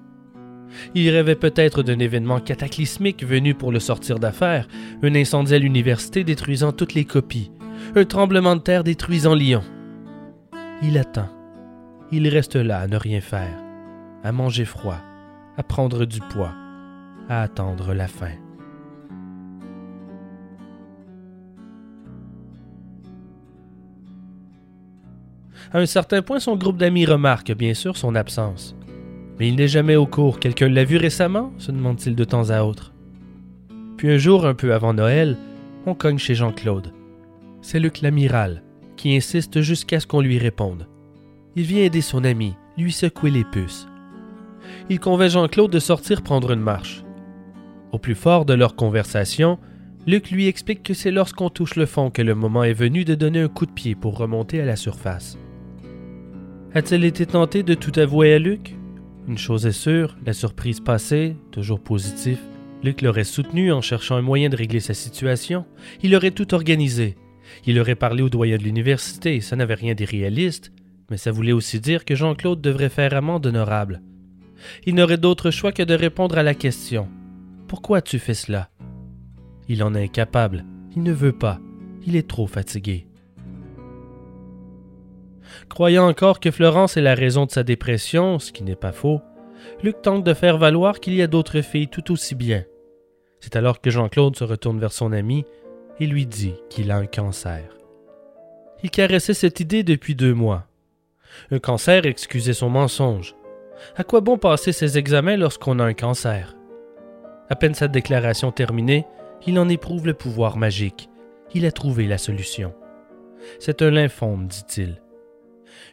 il rêvait peut-être d'un événement cataclysmique venu pour le sortir d'affaires, un incendie à l'université détruisant toutes les copies, un tremblement de terre détruisant Lyon. Il attend. Il reste là à ne rien faire, à manger froid, à prendre du poids, à attendre la fin. À un certain point, son groupe d'amis remarque bien sûr son absence. Mais il n'est jamais au cours. Quelqu'un l'a vu récemment se demande-t-il de temps à autre. Puis un jour, un peu avant Noël, on cogne chez Jean-Claude. C'est Luc l'amiral, qui insiste jusqu'à ce qu'on lui réponde. Il vient aider son ami, lui secouer les puces. Il convainc Jean-Claude de sortir prendre une marche. Au plus fort de leur conversation, Luc lui explique que c'est lorsqu'on touche le fond que le moment est venu de donner un coup de pied pour remonter à la surface. A-t-il été tenté de tout avouer à Luc? Une chose est sûre, la surprise passée, toujours positif, Luc l'aurait soutenu en cherchant un moyen de régler sa situation. Il aurait tout organisé. Il aurait parlé au doyen de l'université, ça n'avait rien d'irréaliste, mais ça voulait aussi dire que Jean-Claude devrait faire amende honorable. Il n'aurait d'autre choix que de répondre à la question Pourquoi tu fais cela? Il en est incapable, il ne veut pas, il est trop fatigué. Croyant encore que Florence est la raison de sa dépression, ce qui n'est pas faux, Luc tente de faire valoir qu'il y a d'autres filles tout aussi bien. C'est alors que Jean-Claude se retourne vers son ami et lui dit qu'il a un cancer. Il caressait cette idée depuis deux mois. Un cancer excusait son mensonge. À quoi bon passer ses examens lorsqu'on a un cancer? À peine sa déclaration terminée, il en éprouve le pouvoir magique. Il a trouvé la solution. C'est un lymphome, dit-il.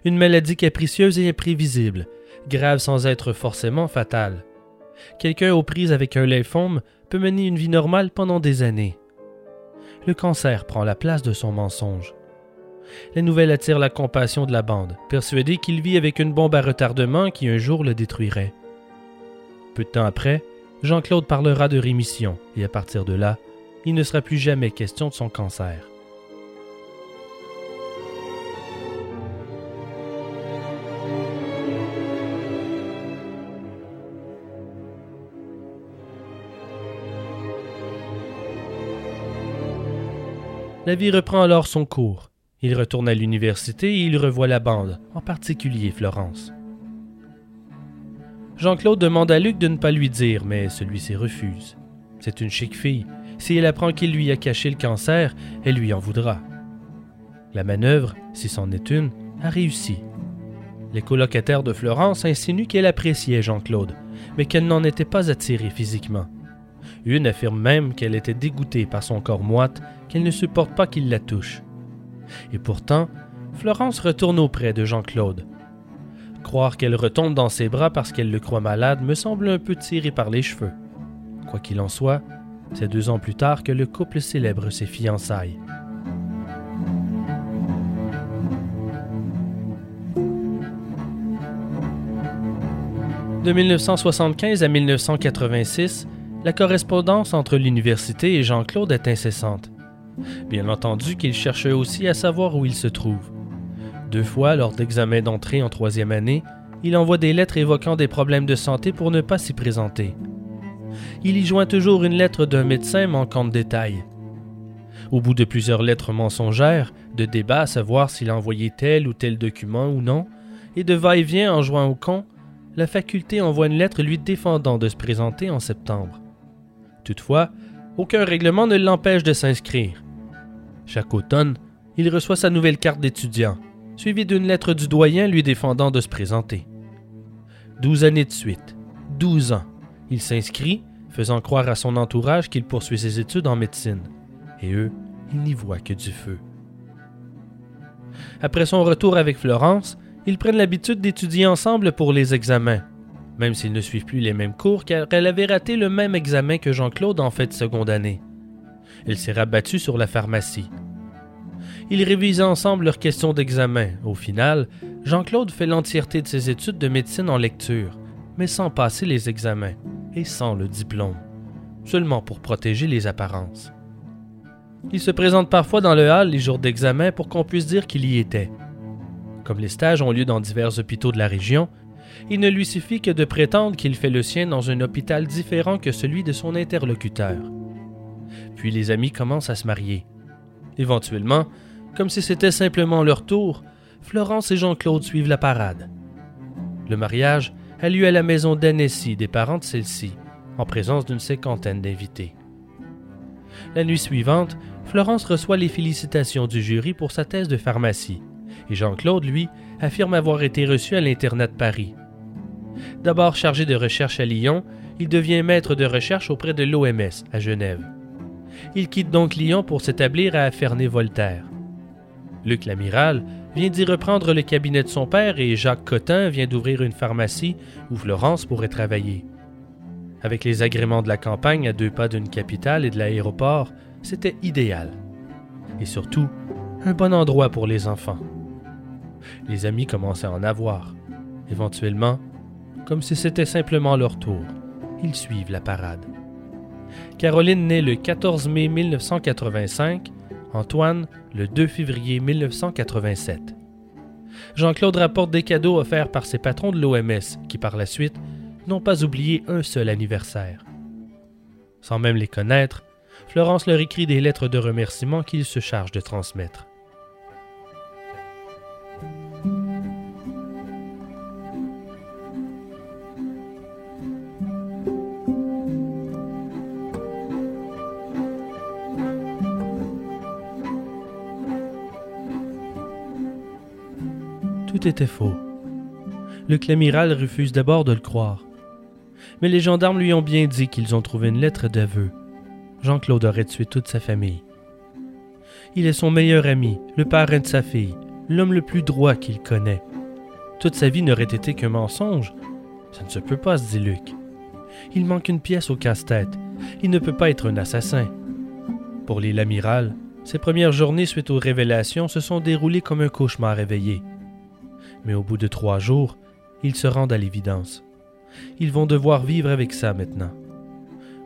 Une maladie capricieuse et imprévisible, grave sans être forcément fatale. Quelqu'un aux prises avec un lymphome peut mener une vie normale pendant des années. Le cancer prend la place de son mensonge. La nouvelle attire la compassion de la bande, persuadée qu'il vit avec une bombe à retardement qui un jour le détruirait. Peu de temps après, Jean-Claude parlera de rémission, et à partir de là, il ne sera plus jamais question de son cancer. La vie reprend alors son cours. Il retourne à l'université et il revoit la bande, en particulier Florence. Jean-Claude demande à Luc de ne pas lui dire, mais celui-ci refuse. C'est une chic fille. Si elle apprend qu'il lui a caché le cancer, elle lui en voudra. La manœuvre, si c'en est une, a réussi. Les colocataires de Florence insinuent qu'elle appréciait Jean-Claude, mais qu'elle n'en était pas attirée physiquement. Une affirme même qu'elle était dégoûtée par son corps moite, qu'elle ne supporte pas qu'il la touche. Et pourtant, Florence retourne auprès de Jean-Claude. Croire qu'elle retombe dans ses bras parce qu'elle le croit malade me semble un peu tiré par les cheveux. Quoi qu'il en soit, c'est deux ans plus tard que le couple célèbre ses fiançailles. De 1975 à 1986, la correspondance entre l'université et Jean-Claude est incessante. Bien entendu qu'il cherchait aussi à savoir où il se trouve. Deux fois, lors d'examens d'entrée en troisième année, il envoie des lettres évoquant des problèmes de santé pour ne pas s'y présenter. Il y joint toujours une lettre d'un médecin manquant de détails. Au bout de plusieurs lettres mensongères, de débats à savoir s'il a envoyé tel ou tel document ou non, et de va-et-vient en jouant au con, la faculté envoie une lettre lui défendant de se présenter en septembre. Toutefois, aucun règlement ne l'empêche de s'inscrire. Chaque automne, il reçoit sa nouvelle carte d'étudiant, suivie d'une lettre du doyen lui défendant de se présenter. Douze années de suite, douze ans, il s'inscrit, faisant croire à son entourage qu'il poursuit ses études en médecine. Et eux, ils n'y voient que du feu. Après son retour avec Florence, ils prennent l'habitude d'étudier ensemble pour les examens, même s'ils ne suivent plus les mêmes cours car elle avait raté le même examen que Jean-Claude en fait de seconde année. Elle s'est rabattue sur la pharmacie. Ils révisent ensemble leurs questions d'examen. Au final, Jean-Claude fait l'entièreté de ses études de médecine en lecture, mais sans passer les examens et sans le diplôme, seulement pour protéger les apparences. Il se présente parfois dans le hall les jours d'examen pour qu'on puisse dire qu'il y était. Comme les stages ont lieu dans divers hôpitaux de la région, il ne lui suffit que de prétendre qu'il fait le sien dans un hôpital différent que celui de son interlocuteur. Puis les amis commencent à se marier. Éventuellement, comme si c'était simplement leur tour, Florence et Jean-Claude suivent la parade. Le mariage a lieu à la maison d'Annecy des parents de celle-ci, en présence d'une cinquantaine d'invités. La nuit suivante, Florence reçoit les félicitations du jury pour sa thèse de pharmacie, et Jean-Claude, lui, affirme avoir été reçu à l'internat de Paris. D'abord chargé de recherche à Lyon, il devient maître de recherche auprès de l'OMS à Genève. Il quitte donc Lyon pour s'établir à Ferney-Voltaire. Luc Lamiral vient d'y reprendre le cabinet de son père et Jacques Cotin vient d'ouvrir une pharmacie où Florence pourrait travailler. Avec les agréments de la campagne à deux pas d'une capitale et de l'aéroport, c'était idéal. Et surtout, un bon endroit pour les enfants. Les amis commencent à en avoir. Éventuellement, comme si c'était simplement leur tour, ils suivent la parade. Caroline naît le 14 mai 1985. Antoine, le 2 février 1987. Jean-Claude rapporte des cadeaux offerts par ses patrons de l'OMS, qui par la suite n'ont pas oublié un seul anniversaire. Sans même les connaître, Florence leur écrit des lettres de remerciement qu'il se charge de transmettre. Était faux. Le clémiral refuse d'abord de le croire. Mais les gendarmes lui ont bien dit qu'ils ont trouvé une lettre d'aveu. Jean-Claude aurait tué toute sa famille. Il est son meilleur ami, le parrain de sa fille, l'homme le plus droit qu'il connaît. Toute sa vie n'aurait été qu'un mensonge. Ça ne se peut pas, se dit Luc. Il manque une pièce au casse-tête. Il ne peut pas être un assassin. Pour l'île amiral, ses premières journées suite aux révélations se sont déroulées comme un cauchemar réveillé mais au bout de trois jours, ils se rendent à l'évidence. Ils vont devoir vivre avec ça maintenant.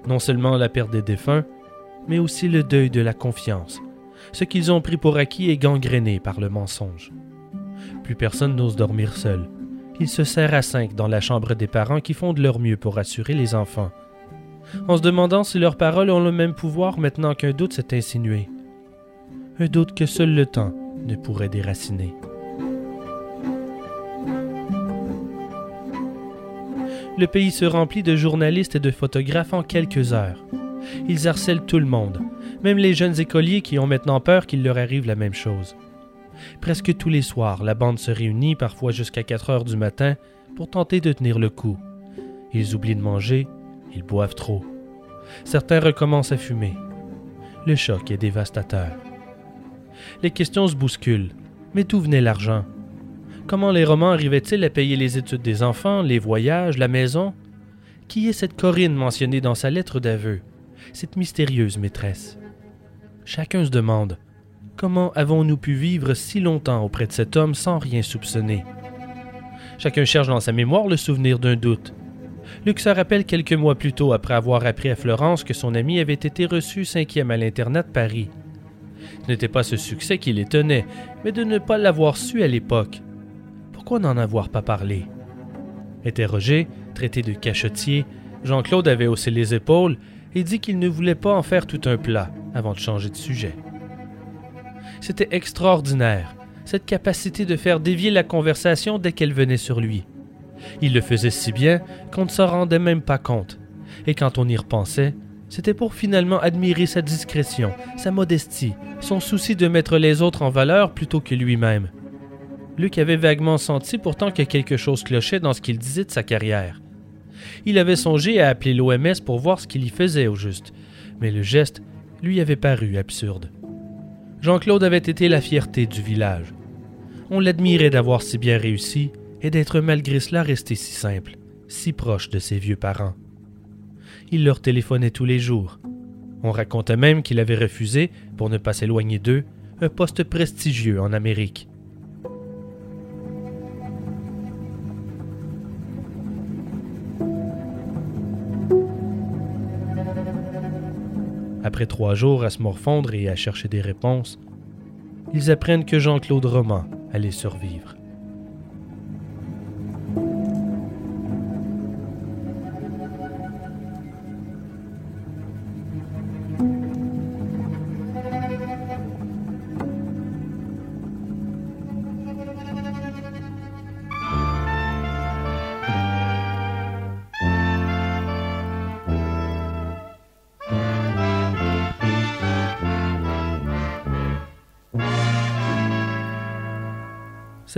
Non seulement la perte des défunts, mais aussi le deuil de la confiance. Ce qu'ils ont pris pour acquis est gangréné par le mensonge. Plus personne n'ose dormir seul. Ils se serrent à cinq dans la chambre des parents qui font de leur mieux pour assurer les enfants, en se demandant si leurs paroles ont le même pouvoir maintenant qu'un doute s'est insinué. Un doute que seul le temps ne pourrait déraciner. Le pays se remplit de journalistes et de photographes en quelques heures. Ils harcèlent tout le monde, même les jeunes écoliers qui ont maintenant peur qu'il leur arrive la même chose. Presque tous les soirs, la bande se réunit, parfois jusqu'à 4 heures du matin, pour tenter de tenir le coup. Ils oublient de manger, ils boivent trop. Certains recommencent à fumer. Le choc est dévastateur. Les questions se bousculent. Mais d'où venait l'argent Comment les romans arrivaient-ils à payer les études des enfants, les voyages, la maison? Qui est cette Corinne mentionnée dans sa lettre d'aveu Cette mystérieuse maîtresse? Chacun se demande Comment avons-nous pu vivre si longtemps auprès de cet homme sans rien soupçonner? Chacun cherche dans sa mémoire le souvenir d'un doute. Luc se rappelle quelques mois plus tôt, après avoir appris à Florence que son ami avait été reçu cinquième à l'internat de Paris. Ce n'était pas ce succès qui l'étonnait, mais de ne pas l'avoir su à l'époque. Pourquoi n'en avoir pas parlé? Interrogé, traité de cachotier, Jean-Claude avait haussé les épaules et dit qu'il ne voulait pas en faire tout un plat avant de changer de sujet. C'était extraordinaire, cette capacité de faire dévier la conversation dès qu'elle venait sur lui. Il le faisait si bien qu'on ne s'en rendait même pas compte, et quand on y repensait, c'était pour finalement admirer sa discrétion, sa modestie, son souci de mettre les autres en valeur plutôt que lui-même. Luc avait vaguement senti pourtant que quelque chose clochait dans ce qu'il disait de sa carrière. Il avait songé à appeler l'OMS pour voir ce qu'il y faisait au juste, mais le geste lui avait paru absurde. Jean-Claude avait été la fierté du village. On l'admirait d'avoir si bien réussi et d'être malgré cela resté si simple, si proche de ses vieux parents. Il leur téléphonait tous les jours. On racontait même qu'il avait refusé, pour ne pas s'éloigner d'eux, un poste prestigieux en Amérique. Après trois jours à se morfondre et à chercher des réponses, ils apprennent que Jean-Claude Roman allait survivre.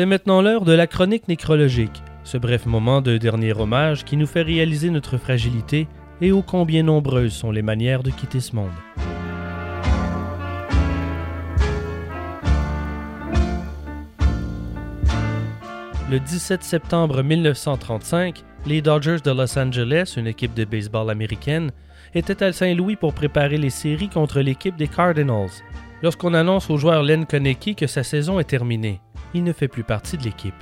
C'est maintenant l'heure de la chronique nécrologique, ce bref moment de dernier hommage qui nous fait réaliser notre fragilité et ô combien nombreuses sont les manières de quitter ce monde. Le 17 septembre 1935, les Dodgers de Los Angeles, une équipe de baseball américaine, étaient à Saint-Louis pour préparer les séries contre l'équipe des Cardinals, lorsqu'on annonce au joueur Len Konecki que sa saison est terminée il ne fait plus partie de l'équipe.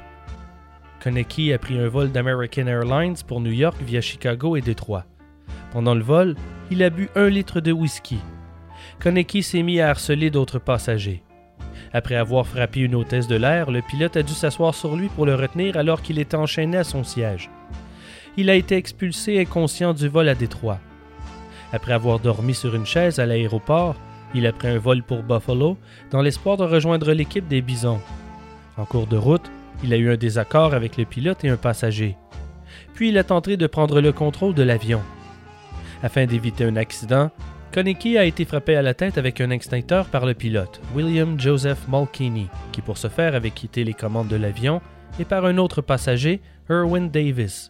Konecki a pris un vol d'American Airlines pour New York via Chicago et Détroit. Pendant le vol, il a bu un litre de whisky. Konecki s'est mis à harceler d'autres passagers. Après avoir frappé une hôtesse de l'air, le pilote a dû s'asseoir sur lui pour le retenir alors qu'il était enchaîné à son siège. Il a été expulsé inconscient du vol à Détroit. Après avoir dormi sur une chaise à l'aéroport, il a pris un vol pour Buffalo dans l'espoir de rejoindre l'équipe des Bisons. En cours de route, il a eu un désaccord avec le pilote et un passager. Puis il a tenté de prendre le contrôle de l'avion. Afin d'éviter un accident, Konecki a été frappé à la tête avec un extincteur par le pilote, William Joseph Mulkeny, qui pour ce faire avait quitté les commandes de l'avion, et par un autre passager, Erwin Davis.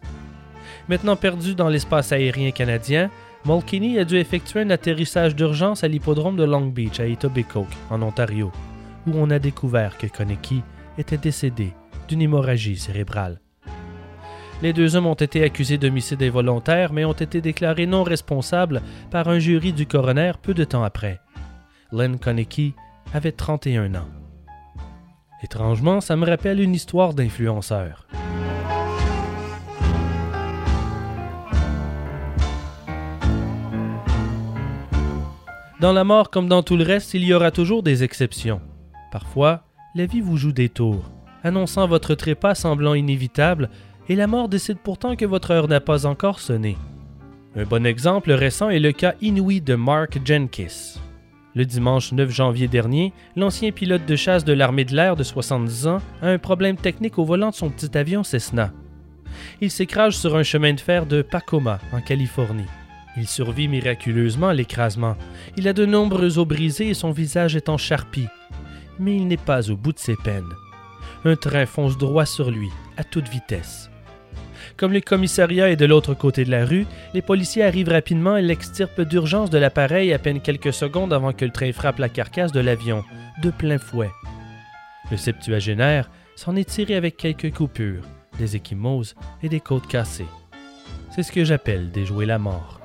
Maintenant perdu dans l'espace aérien canadien, Mulkeny a dû effectuer un atterrissage d'urgence à l'hippodrome de Long Beach à Etobicoke, en Ontario, où on a découvert que Konecki était décédé d'une hémorragie cérébrale. Les deux hommes ont été accusés d'homicide involontaire, mais ont été déclarés non responsables par un jury du coroner peu de temps après. Len Konecki avait 31 ans. Étrangement, ça me rappelle une histoire d'influenceur. Dans la mort comme dans tout le reste, il y aura toujours des exceptions. Parfois, la vie vous joue des tours, annonçant votre trépas semblant inévitable, et la mort décide pourtant que votre heure n'a pas encore sonné. Un bon exemple récent est le cas inouï de Mark Jenkins. Le dimanche 9 janvier dernier, l'ancien pilote de chasse de l'armée de l'air de 70 ans a un problème technique au volant de son petit avion Cessna. Il s'écrase sur un chemin de fer de Pacoma, en Californie. Il survit miraculeusement à l'écrasement. Il a de nombreux os brisés et son visage est en charpie. Mais il n'est pas au bout de ses peines. Un train fonce droit sur lui, à toute vitesse. Comme le commissariat est de l'autre côté de la rue, les policiers arrivent rapidement et l'extirpent d'urgence de l'appareil à peine quelques secondes avant que le train frappe la carcasse de l'avion, de plein fouet. Le septuagénaire s'en est tiré avec quelques coupures, des échymoses et des côtes cassées. C'est ce que j'appelle déjouer la mort.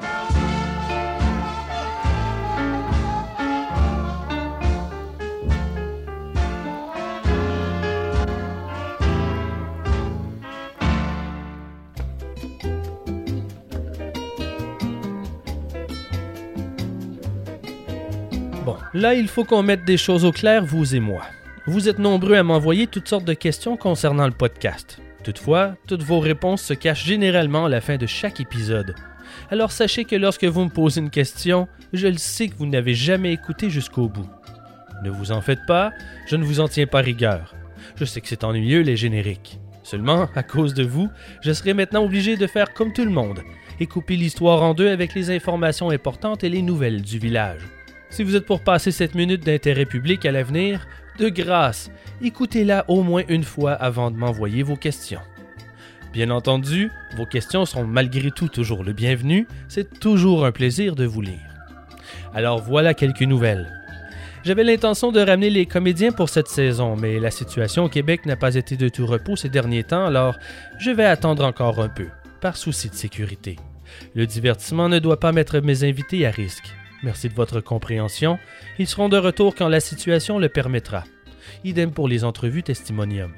Là, il faut qu'on mette des choses au clair, vous et moi. Vous êtes nombreux à m'envoyer toutes sortes de questions concernant le podcast. Toutefois, toutes vos réponses se cachent généralement à la fin de chaque épisode. Alors sachez que lorsque vous me posez une question, je le sais que vous n'avez jamais écouté jusqu'au bout. Ne vous en faites pas, je ne vous en tiens pas rigueur. Je sais que c'est ennuyeux les génériques. Seulement, à cause de vous, je serai maintenant obligé de faire comme tout le monde et couper l'histoire en deux avec les informations importantes et les nouvelles du village. Si vous êtes pour passer cette minute d'intérêt public à l'avenir, de grâce, écoutez-la au moins une fois avant de m'envoyer vos questions. Bien entendu, vos questions sont malgré tout toujours le bienvenu, c'est toujours un plaisir de vous lire. Alors voilà quelques nouvelles. J'avais l'intention de ramener les comédiens pour cette saison, mais la situation au Québec n'a pas été de tout repos ces derniers temps, alors je vais attendre encore un peu, par souci de sécurité. Le divertissement ne doit pas mettre mes invités à risque. Merci de votre compréhension. Ils seront de retour quand la situation le permettra. Idem pour les entrevues testimonium.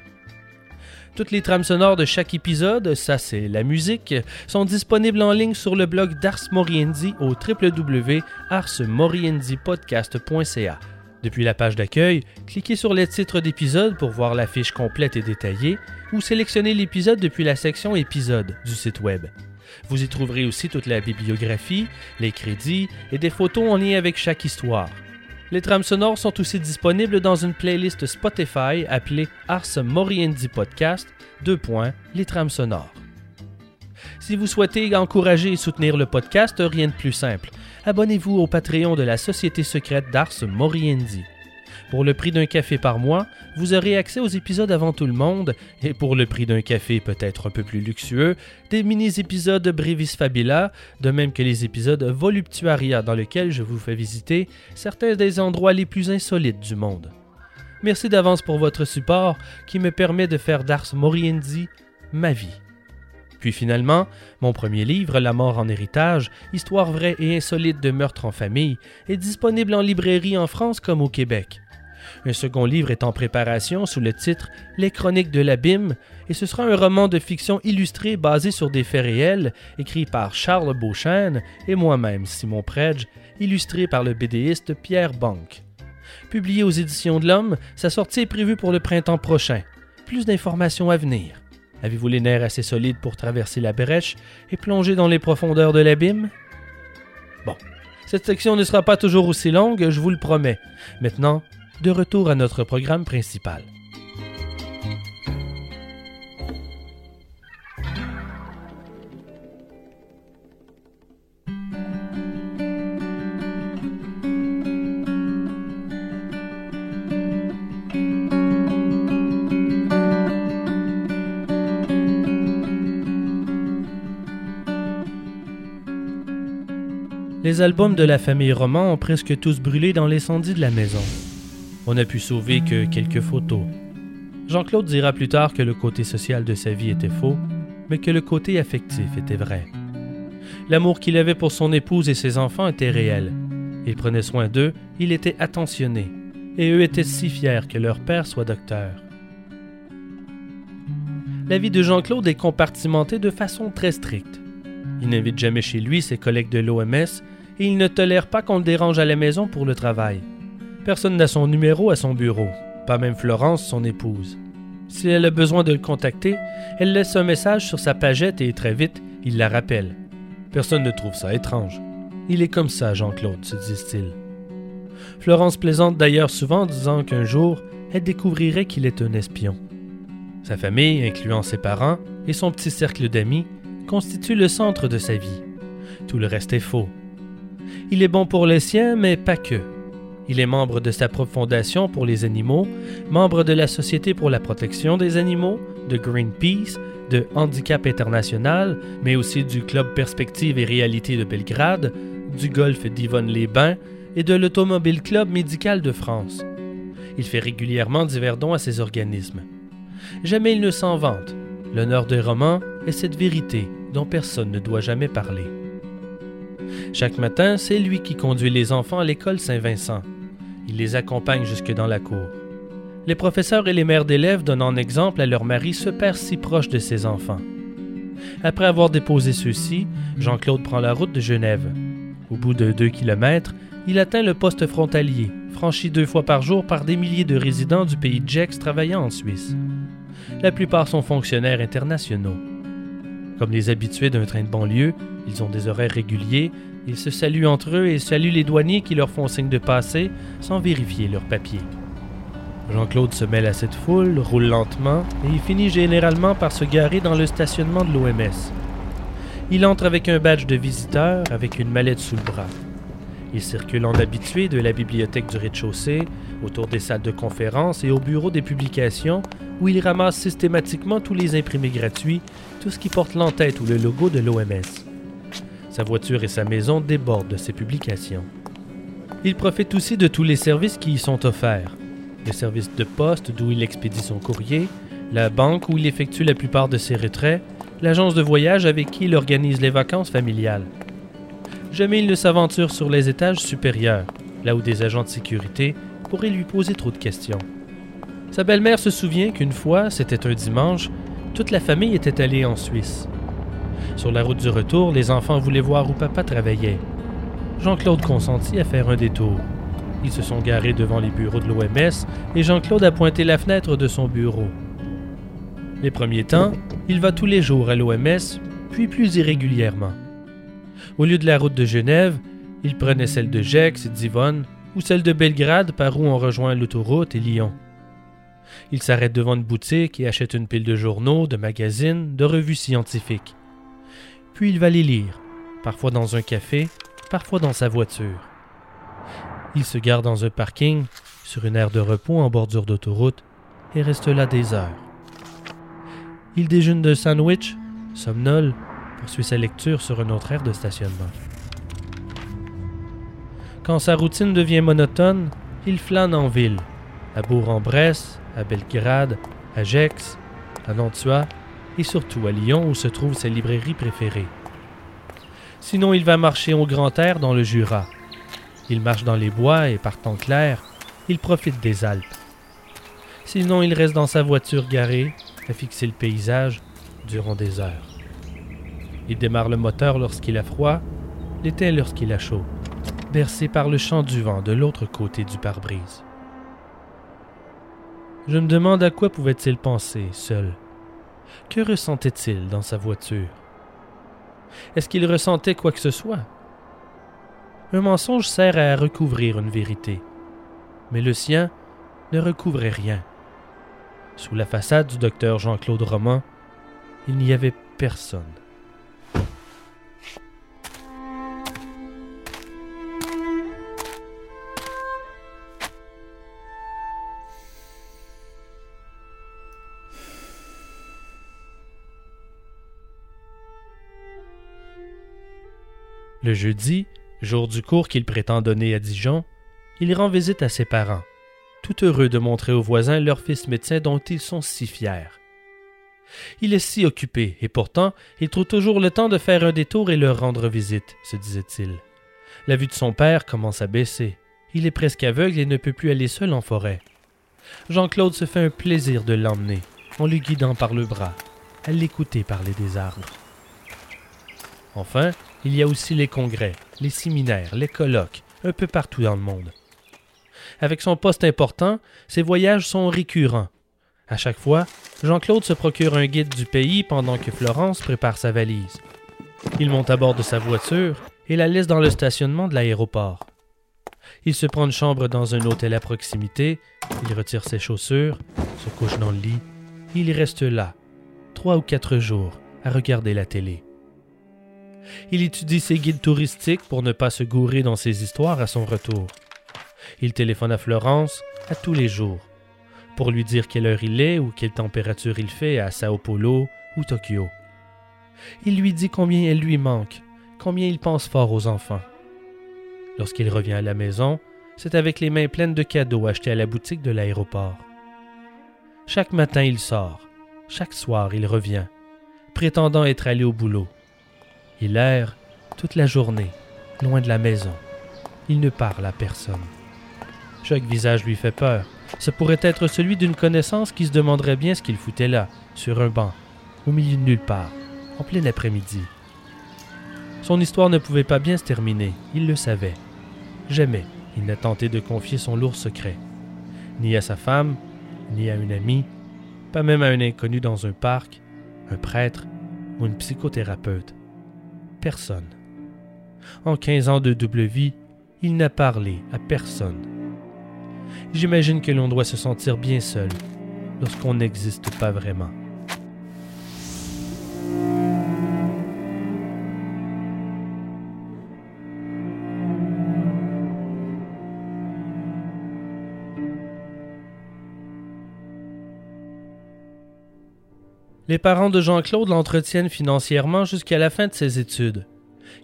Toutes les trames sonores de chaque épisode, ça c'est la musique, sont disponibles en ligne sur le blog d'Ars Moriendi au www.arsmoriendipodcast.ca. Depuis la page d'accueil, cliquez sur les titres d'épisode pour voir la fiche complète et détaillée ou sélectionnez l'épisode depuis la section épisode du site web. Vous y trouverez aussi toute la bibliographie, les crédits et des photos en lien avec chaque histoire. Les trames sonores sont aussi disponibles dans une playlist Spotify appelée Ars Moriendi Podcast, deux points, les trames sonores. Si vous souhaitez encourager et soutenir le podcast, rien de plus simple. Abonnez-vous au Patreon de la Société secrète d'Ars Moriendi. Pour le prix d'un café par mois, vous aurez accès aux épisodes avant tout le monde, et pour le prix d'un café peut-être un peu plus luxueux, des mini-épisodes Brevis Fabula, de même que les épisodes Voluptuaria dans lesquels je vous fais visiter certains des endroits les plus insolites du monde. Merci d'avance pour votre support qui me permet de faire d'Ars Moriendi ma vie. Puis finalement, mon premier livre, La mort en héritage, histoire vraie et insolite de meurtre en famille, est disponible en librairie en France comme au Québec. Un second livre est en préparation sous le titre Les Chroniques de l'Abîme, et ce sera un roman de fiction illustré basé sur des faits réels, écrit par Charles Beauchesne et moi-même, Simon Predge, illustré par le BDiste Pierre Banque. Publié aux Éditions de l'Homme, sa sortie est prévue pour le printemps prochain. Plus d'informations à venir. Avez-vous les nerfs assez solides pour traverser la brèche et plonger dans les profondeurs de l'abîme? Bon, cette section ne sera pas toujours aussi longue, je vous le promets. Maintenant, de retour à notre programme principal. Les albums de la famille Roman ont presque tous brûlé dans l'incendie de la maison. On n'a pu sauver que quelques photos. Jean-Claude dira plus tard que le côté social de sa vie était faux, mais que le côté affectif était vrai. L'amour qu'il avait pour son épouse et ses enfants était réel. Il prenait soin d'eux, il était attentionné, et eux étaient si fiers que leur père soit docteur. La vie de Jean-Claude est compartimentée de façon très stricte. Il n'invite jamais chez lui ses collègues de l'OMS et il ne tolère pas qu'on le dérange à la maison pour le travail. Personne n'a son numéro à son bureau, pas même Florence, son épouse. Si elle a besoin de le contacter, elle laisse un message sur sa pagette et très vite, il la rappelle. Personne ne trouve ça étrange. Il est comme ça, Jean-Claude, se disent-ils. Florence plaisante d'ailleurs souvent en disant qu'un jour, elle découvrirait qu'il est un espion. Sa famille, incluant ses parents et son petit cercle d'amis, constitue le centre de sa vie. Tout le reste est faux. Il est bon pour les siens, mais pas que. Il est membre de sa propre fondation pour les animaux, membre de la Société pour la protection des animaux, de Greenpeace, de Handicap International, mais aussi du Club Perspective et Réalité de Belgrade, du Golf d'Yvonne-les-Bains et de l'Automobile Club Médical de France. Il fait régulièrement divers dons à ces organismes. Jamais il ne s'en vante. L'honneur des romans est cette vérité dont personne ne doit jamais parler. Chaque matin, c'est lui qui conduit les enfants à l'école Saint-Vincent. Il les accompagne jusque dans la cour. Les professeurs et les mères d'élèves donnent en exemple à leur mari se père si proche de ses enfants. Après avoir déposé ceux-ci, Jean-Claude prend la route de Genève. Au bout de deux kilomètres, il atteint le poste frontalier, franchi deux fois par jour par des milliers de résidents du pays de travaillant en Suisse. La plupart sont fonctionnaires internationaux. Comme les habitués d'un train de banlieue, ils ont des horaires réguliers, ils se saluent entre eux et saluent les douaniers qui leur font signe de passer sans vérifier leurs papiers. Jean-Claude se mêle à cette foule, roule lentement et il finit généralement par se garer dans le stationnement de l'OMS. Il entre avec un badge de visiteur avec une mallette sous le bras. Il circule en habitué de la bibliothèque du rez-de-chaussée, autour des salles de conférence et au bureau des publications, où il ramasse systématiquement tous les imprimés gratuits, tout ce qui porte l'entête ou le logo de l'OMS. Sa voiture et sa maison débordent de ses publications. Il profite aussi de tous les services qui y sont offerts. Le service de poste d'où il expédie son courrier, la banque où il effectue la plupart de ses retraits, l'agence de voyage avec qui il organise les vacances familiales. Jamais il ne s'aventure sur les étages supérieurs, là où des agents de sécurité pourraient lui poser trop de questions. Sa belle-mère se souvient qu'une fois, c'était un dimanche, toute la famille était allée en Suisse. Sur la route du retour, les enfants voulaient voir où papa travaillait. Jean-Claude consentit à faire un détour. Ils se sont garés devant les bureaux de l'OMS et Jean-Claude a pointé la fenêtre de son bureau. Les premiers temps, il va tous les jours à l'OMS, puis plus irrégulièrement. Au lieu de la route de Genève, il prenait celle de Gex et d'Yvonne ou celle de Belgrade par où on rejoint l'autoroute et Lyon. Il s'arrête devant une boutique et achète une pile de journaux, de magazines, de revues scientifiques. Puis il va les lire, parfois dans un café, parfois dans sa voiture. Il se garde dans un parking, sur une aire de repos en bordure d'autoroute, et reste là des heures. Il déjeune d'un sandwich, somnole, poursuit sa lecture sur un autre aire de stationnement. Quand sa routine devient monotone, il flâne en ville, à Bourg-en-Bresse, à Belgrade, à Gex, à Nantua et surtout à Lyon où se trouve sa librairie préférée. Sinon, il va marcher au grand air dans le Jura. Il marche dans les bois et par temps clair, il profite des Alpes. Sinon, il reste dans sa voiture garée, à fixer le paysage durant des heures. Il démarre le moteur lorsqu'il a froid, l'éteint lorsqu'il a chaud, bercé par le chant du vent de l'autre côté du pare-brise. Je me demande à quoi pouvait-il penser, seul. Que ressentait-il dans sa voiture? Est-ce qu'il ressentait quoi que ce soit? Un mensonge sert à recouvrir une vérité, mais le sien ne recouvrait rien. Sous la façade du docteur Jean-Claude Roman, il n'y avait personne. Le jeudi, jour du cours qu'il prétend donner à Dijon, il rend visite à ses parents, tout heureux de montrer aux voisins leur fils médecin dont ils sont si fiers. Il est si occupé, et pourtant il trouve toujours le temps de faire un détour et leur rendre visite, se disait-il. La vue de son père commence à baisser. Il est presque aveugle et ne peut plus aller seul en forêt. Jean-Claude se fait un plaisir de l'emmener, en lui guidant par le bras, à l'écouter parler des arbres. Enfin, il y a aussi les congrès, les séminaires, les colloques, un peu partout dans le monde. Avec son poste important, ses voyages sont récurrents. À chaque fois, Jean-Claude se procure un guide du pays pendant que Florence prépare sa valise. Il monte à bord de sa voiture et la laisse dans le stationnement de l'aéroport. Il se prend une chambre dans un hôtel à proximité, il retire ses chaussures, se couche dans le lit, et il reste là, trois ou quatre jours, à regarder la télé. Il étudie ses guides touristiques pour ne pas se gourer dans ses histoires à son retour. Il téléphone à Florence à tous les jours pour lui dire quelle heure il est ou quelle température il fait à Sao Paulo ou Tokyo. Il lui dit combien elle lui manque, combien il pense fort aux enfants. Lorsqu'il revient à la maison, c'est avec les mains pleines de cadeaux achetés à la boutique de l'aéroport. Chaque matin il sort, chaque soir il revient, prétendant être allé au boulot. Il erre toute la journée, loin de la maison. Il ne parle à personne. Chaque visage lui fait peur. Ce pourrait être celui d'une connaissance qui se demanderait bien ce qu'il foutait là, sur un banc, au milieu de nulle part, en plein après-midi. Son histoire ne pouvait pas bien se terminer, il le savait. Jamais il n'a tenté de confier son lourd secret, ni à sa femme, ni à une amie, pas même à un inconnu dans un parc, un prêtre ou une psychothérapeute En quinze ans de double vie, il n'a parlé à personne. J'imagine que l'on doit se sentir bien seul lorsqu'on n'existe pas vraiment. Les parents de Jean-Claude l'entretiennent financièrement jusqu'à la fin de ses études.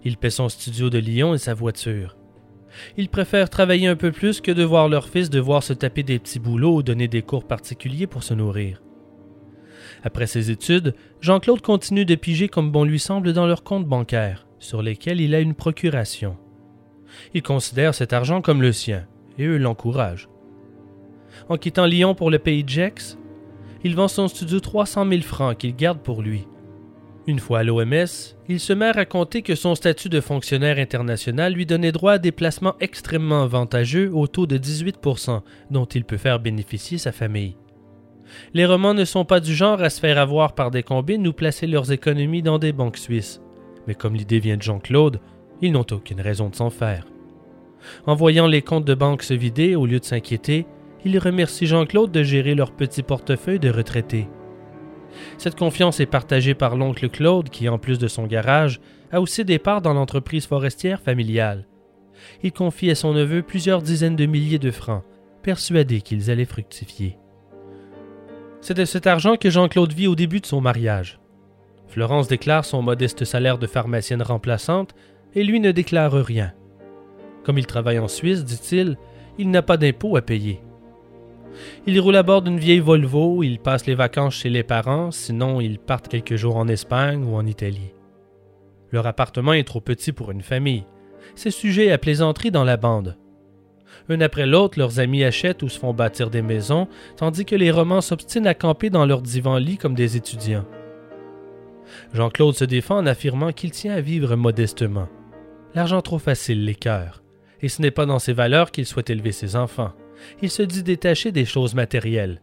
Il paie son studio de Lyon et sa voiture. Ils préfèrent travailler un peu plus que de voir leur fils devoir se taper des petits boulots ou donner des cours particuliers pour se nourrir. Après ses études, Jean-Claude continue de piger comme bon lui semble dans leurs comptes bancaires, sur lesquels il a une procuration. Il considère cet argent comme le sien, et eux l'encouragent. En quittant Lyon pour le pays de Gex, il vend son studio 300 000 francs qu'il garde pour lui. Une fois à l'OMS, il se met à raconter que son statut de fonctionnaire international lui donnait droit à des placements extrêmement avantageux au taux de 18% dont il peut faire bénéficier sa famille. Les romans ne sont pas du genre à se faire avoir par des combines ou placer leurs économies dans des banques suisses. Mais comme l'idée vient de Jean-Claude, ils n'ont aucune raison de s'en faire. En voyant les comptes de banque se vider, au lieu de s'inquiéter, il remercie Jean-Claude de gérer leur petit portefeuille de retraités. Cette confiance est partagée par l'oncle Claude qui, en plus de son garage, a aussi des parts dans l'entreprise forestière familiale. Il confie à son neveu plusieurs dizaines de milliers de francs, persuadé qu'ils allaient fructifier. C'est de cet argent que Jean-Claude vit au début de son mariage. Florence déclare son modeste salaire de pharmacienne remplaçante et lui ne déclare rien. Comme il travaille en Suisse, dit-il, il n'a pas d'impôt à payer. Il roule à bord d'une vieille Volvo, il passe les vacances chez les parents, sinon ils partent quelques jours en Espagne ou en Italie. Leur appartement est trop petit pour une famille. C'est sujet à plaisanterie dans la bande. Un après l'autre, leurs amis achètent ou se font bâtir des maisons, tandis que les romans s'obstinent à camper dans leur divan-lit comme des étudiants. Jean-Claude se défend en affirmant qu'il tient à vivre modestement. L'argent trop facile l'écœure, et ce n'est pas dans ses valeurs qu'il souhaite élever ses enfants. Il se dit détaché des choses matérielles.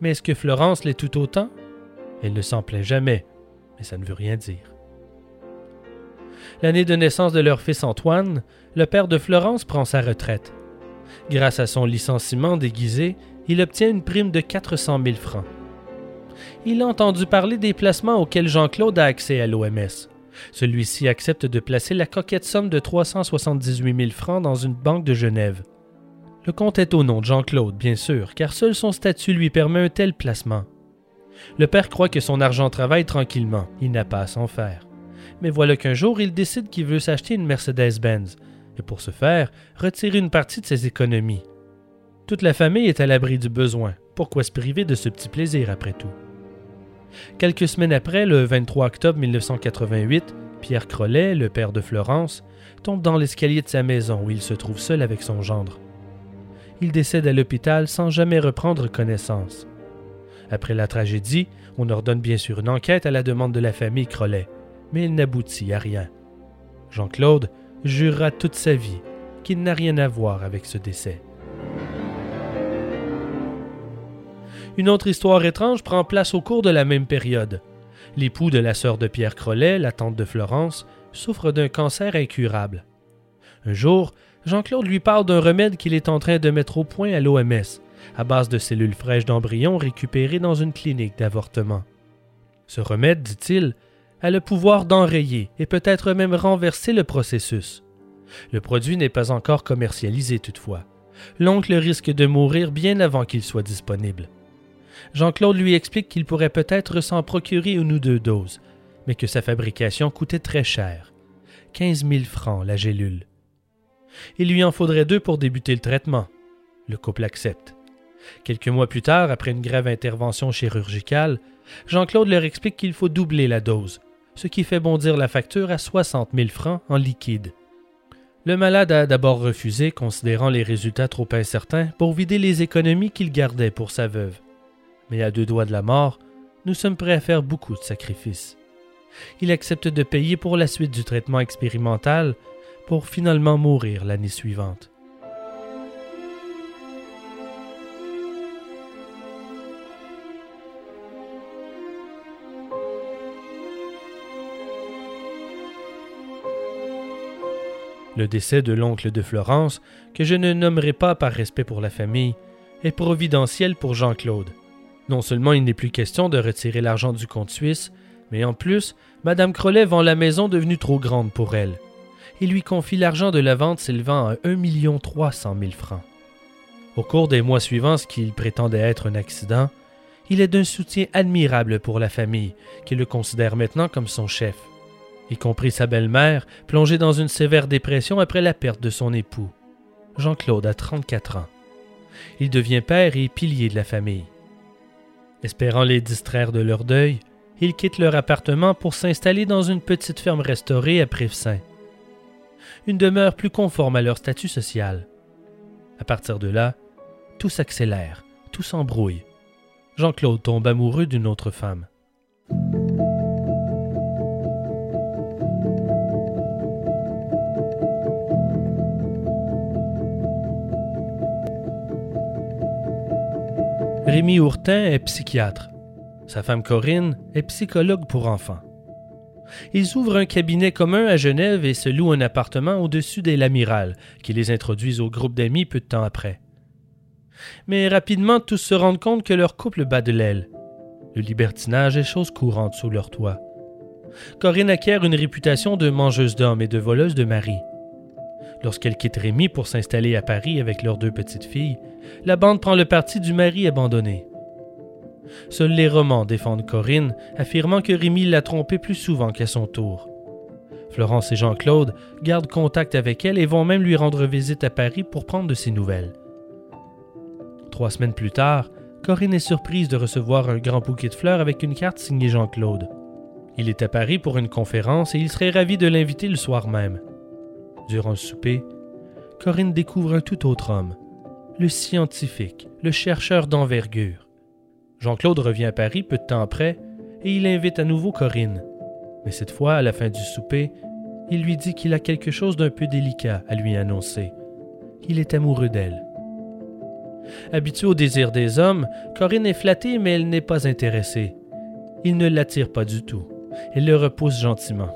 Mais est-ce que Florence l'est tout autant? Elle ne s'en plaint jamais, mais ça ne veut rien dire. L'année de naissance de leur fils Antoine, le père de Florence prend sa retraite. Grâce à son licenciement déguisé, il obtient une prime de 400 000 francs. Il a entendu parler des placements auxquels Jean-Claude a accès à l'OMS. Celui-ci accepte de placer la coquette somme de 378 000 francs dans une banque de Genève. Le compte est au nom de Jean-Claude, bien sûr, car seul son statut lui permet un tel placement. Le père croit que son argent travaille tranquillement, il n'a pas à s'en faire. Mais voilà qu'un jour, il décide qu'il veut s'acheter une Mercedes-Benz, et pour ce faire, retirer une partie de ses économies. Toute la famille est à l'abri du besoin, pourquoi se priver de ce petit plaisir après tout? Quelques semaines après, le 23 octobre 1988, Pierre Crollet, le père de Florence, tombe dans l'escalier de sa maison où il se trouve seul avec son gendre. Il décède à l'hôpital sans jamais reprendre connaissance. Après la tragédie, on ordonne bien sûr une enquête à la demande de la famille Crollet, mais il n'aboutit à rien. Jean-Claude jurera toute sa vie qu'il n'a rien à voir avec ce décès. Une autre histoire étrange prend place au cours de la même période. L'époux de la sœur de Pierre Crollet, la tante de Florence, souffre d'un cancer incurable. Un jour, Jean-Claude lui parle d'un remède qu'il est en train de mettre au point à l'OMS, à base de cellules fraîches d'embryons récupérées dans une clinique d'avortement. Ce remède, dit-il, a le pouvoir d'enrayer et peut-être même renverser le processus. Le produit n'est pas encore commercialisé toutefois. L'oncle risque de mourir bien avant qu'il soit disponible. Jean-Claude lui explique qu'il pourrait peut-être s'en procurer une ou deux doses, mais que sa fabrication coûtait très cher. 15 000 francs la gélule. Il lui en faudrait deux pour débuter le traitement. Le couple accepte. Quelques mois plus tard, après une grave intervention chirurgicale, Jean-Claude leur explique qu'il faut doubler la dose, ce qui fait bondir la facture à 60 000 francs en liquide. Le malade a d'abord refusé, considérant les résultats trop incertains, pour vider les économies qu'il gardait pour sa veuve mais à deux doigts de la mort, nous sommes prêts à faire beaucoup de sacrifices. Il accepte de payer pour la suite du traitement expérimental pour finalement mourir l'année suivante. Le décès de l'oncle de Florence, que je ne nommerai pas par respect pour la famille, est providentiel pour Jean-Claude. Non seulement il n'est plus question de retirer l'argent du compte suisse, mais en plus, Madame Crollet vend la maison devenue trop grande pour elle. Il lui confie l'argent de la vente s'élevant à 1 300 000 francs. Au cours des mois suivants, ce qu'il prétendait être un accident, il est d'un soutien admirable pour la famille, qui le considère maintenant comme son chef, y compris sa belle-mère, plongée dans une sévère dépression après la perte de son époux. Jean-Claude a 34 ans. Il devient père et pilier de la famille. Espérant les distraire de leur deuil, ils quittent leur appartement pour s'installer dans une petite ferme restaurée à Prévesin. Une demeure plus conforme à leur statut social. À partir de là, tout s'accélère, tout s'embrouille. Jean-Claude tombe amoureux d'une autre femme. Rémi Ourtin est psychiatre. Sa femme Corinne est psychologue pour enfants. Ils ouvrent un cabinet commun à Genève et se louent un appartement au-dessus des Lamiral, qui les introduisent au groupe d'amis peu de temps après. Mais rapidement, tous se rendent compte que leur couple bat de l'aile. Le libertinage est chose courante sous leur toit. Corinne acquiert une réputation de mangeuse d'hommes et de voleuse de mari. Lorsqu'elle quitte Rémi pour s'installer à Paris avec leurs deux petites filles, la bande prend le parti du mari abandonné. Seuls les romans défendent Corinne, affirmant que Rémi l'a trompée plus souvent qu'à son tour. Florence et Jean-Claude gardent contact avec elle et vont même lui rendre visite à Paris pour prendre de ses nouvelles. Trois semaines plus tard, Corinne est surprise de recevoir un grand bouquet de fleurs avec une carte signée Jean-Claude. Il est à Paris pour une conférence et il serait ravi de l'inviter le soir même. Durant le souper, Corinne découvre un tout autre homme, le scientifique, le chercheur d'envergure. Jean-Claude revient à Paris peu de temps après et il invite à nouveau Corinne. Mais cette fois, à la fin du souper, il lui dit qu'il a quelque chose d'un peu délicat à lui annoncer. Il est amoureux d'elle. Habituée au désir des hommes, Corinne est flattée, mais elle n'est pas intéressée. Il ne l'attire pas du tout. Elle le repousse gentiment.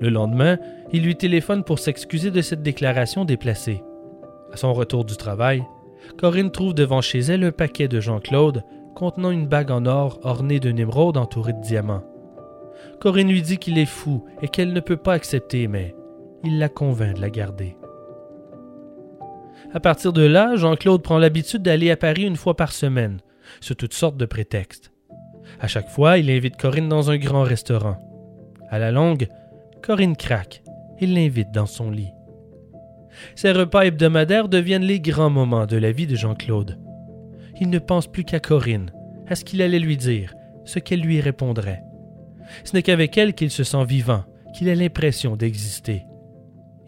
Le lendemain, il lui téléphone pour s'excuser de cette déclaration déplacée. À son retour du travail, Corinne trouve devant chez elle un paquet de Jean-Claude contenant une bague en or ornée d'un émeraude entourée de diamants. Corinne lui dit qu'il est fou et qu'elle ne peut pas accepter, mais il la convainc de la garder. À partir de là, Jean-Claude prend l'habitude d'aller à Paris une fois par semaine, sous toutes sortes de prétextes. À chaque fois, il invite Corinne dans un grand restaurant. À la longue, Corinne craque. Il l'invite dans son lit. Ces repas hebdomadaires deviennent les grands moments de la vie de Jean-Claude. Il ne pense plus qu'à Corinne, à ce qu'il allait lui dire, ce qu'elle lui répondrait. Ce n'est qu'avec elle qu'il se sent vivant, qu'il a l'impression d'exister.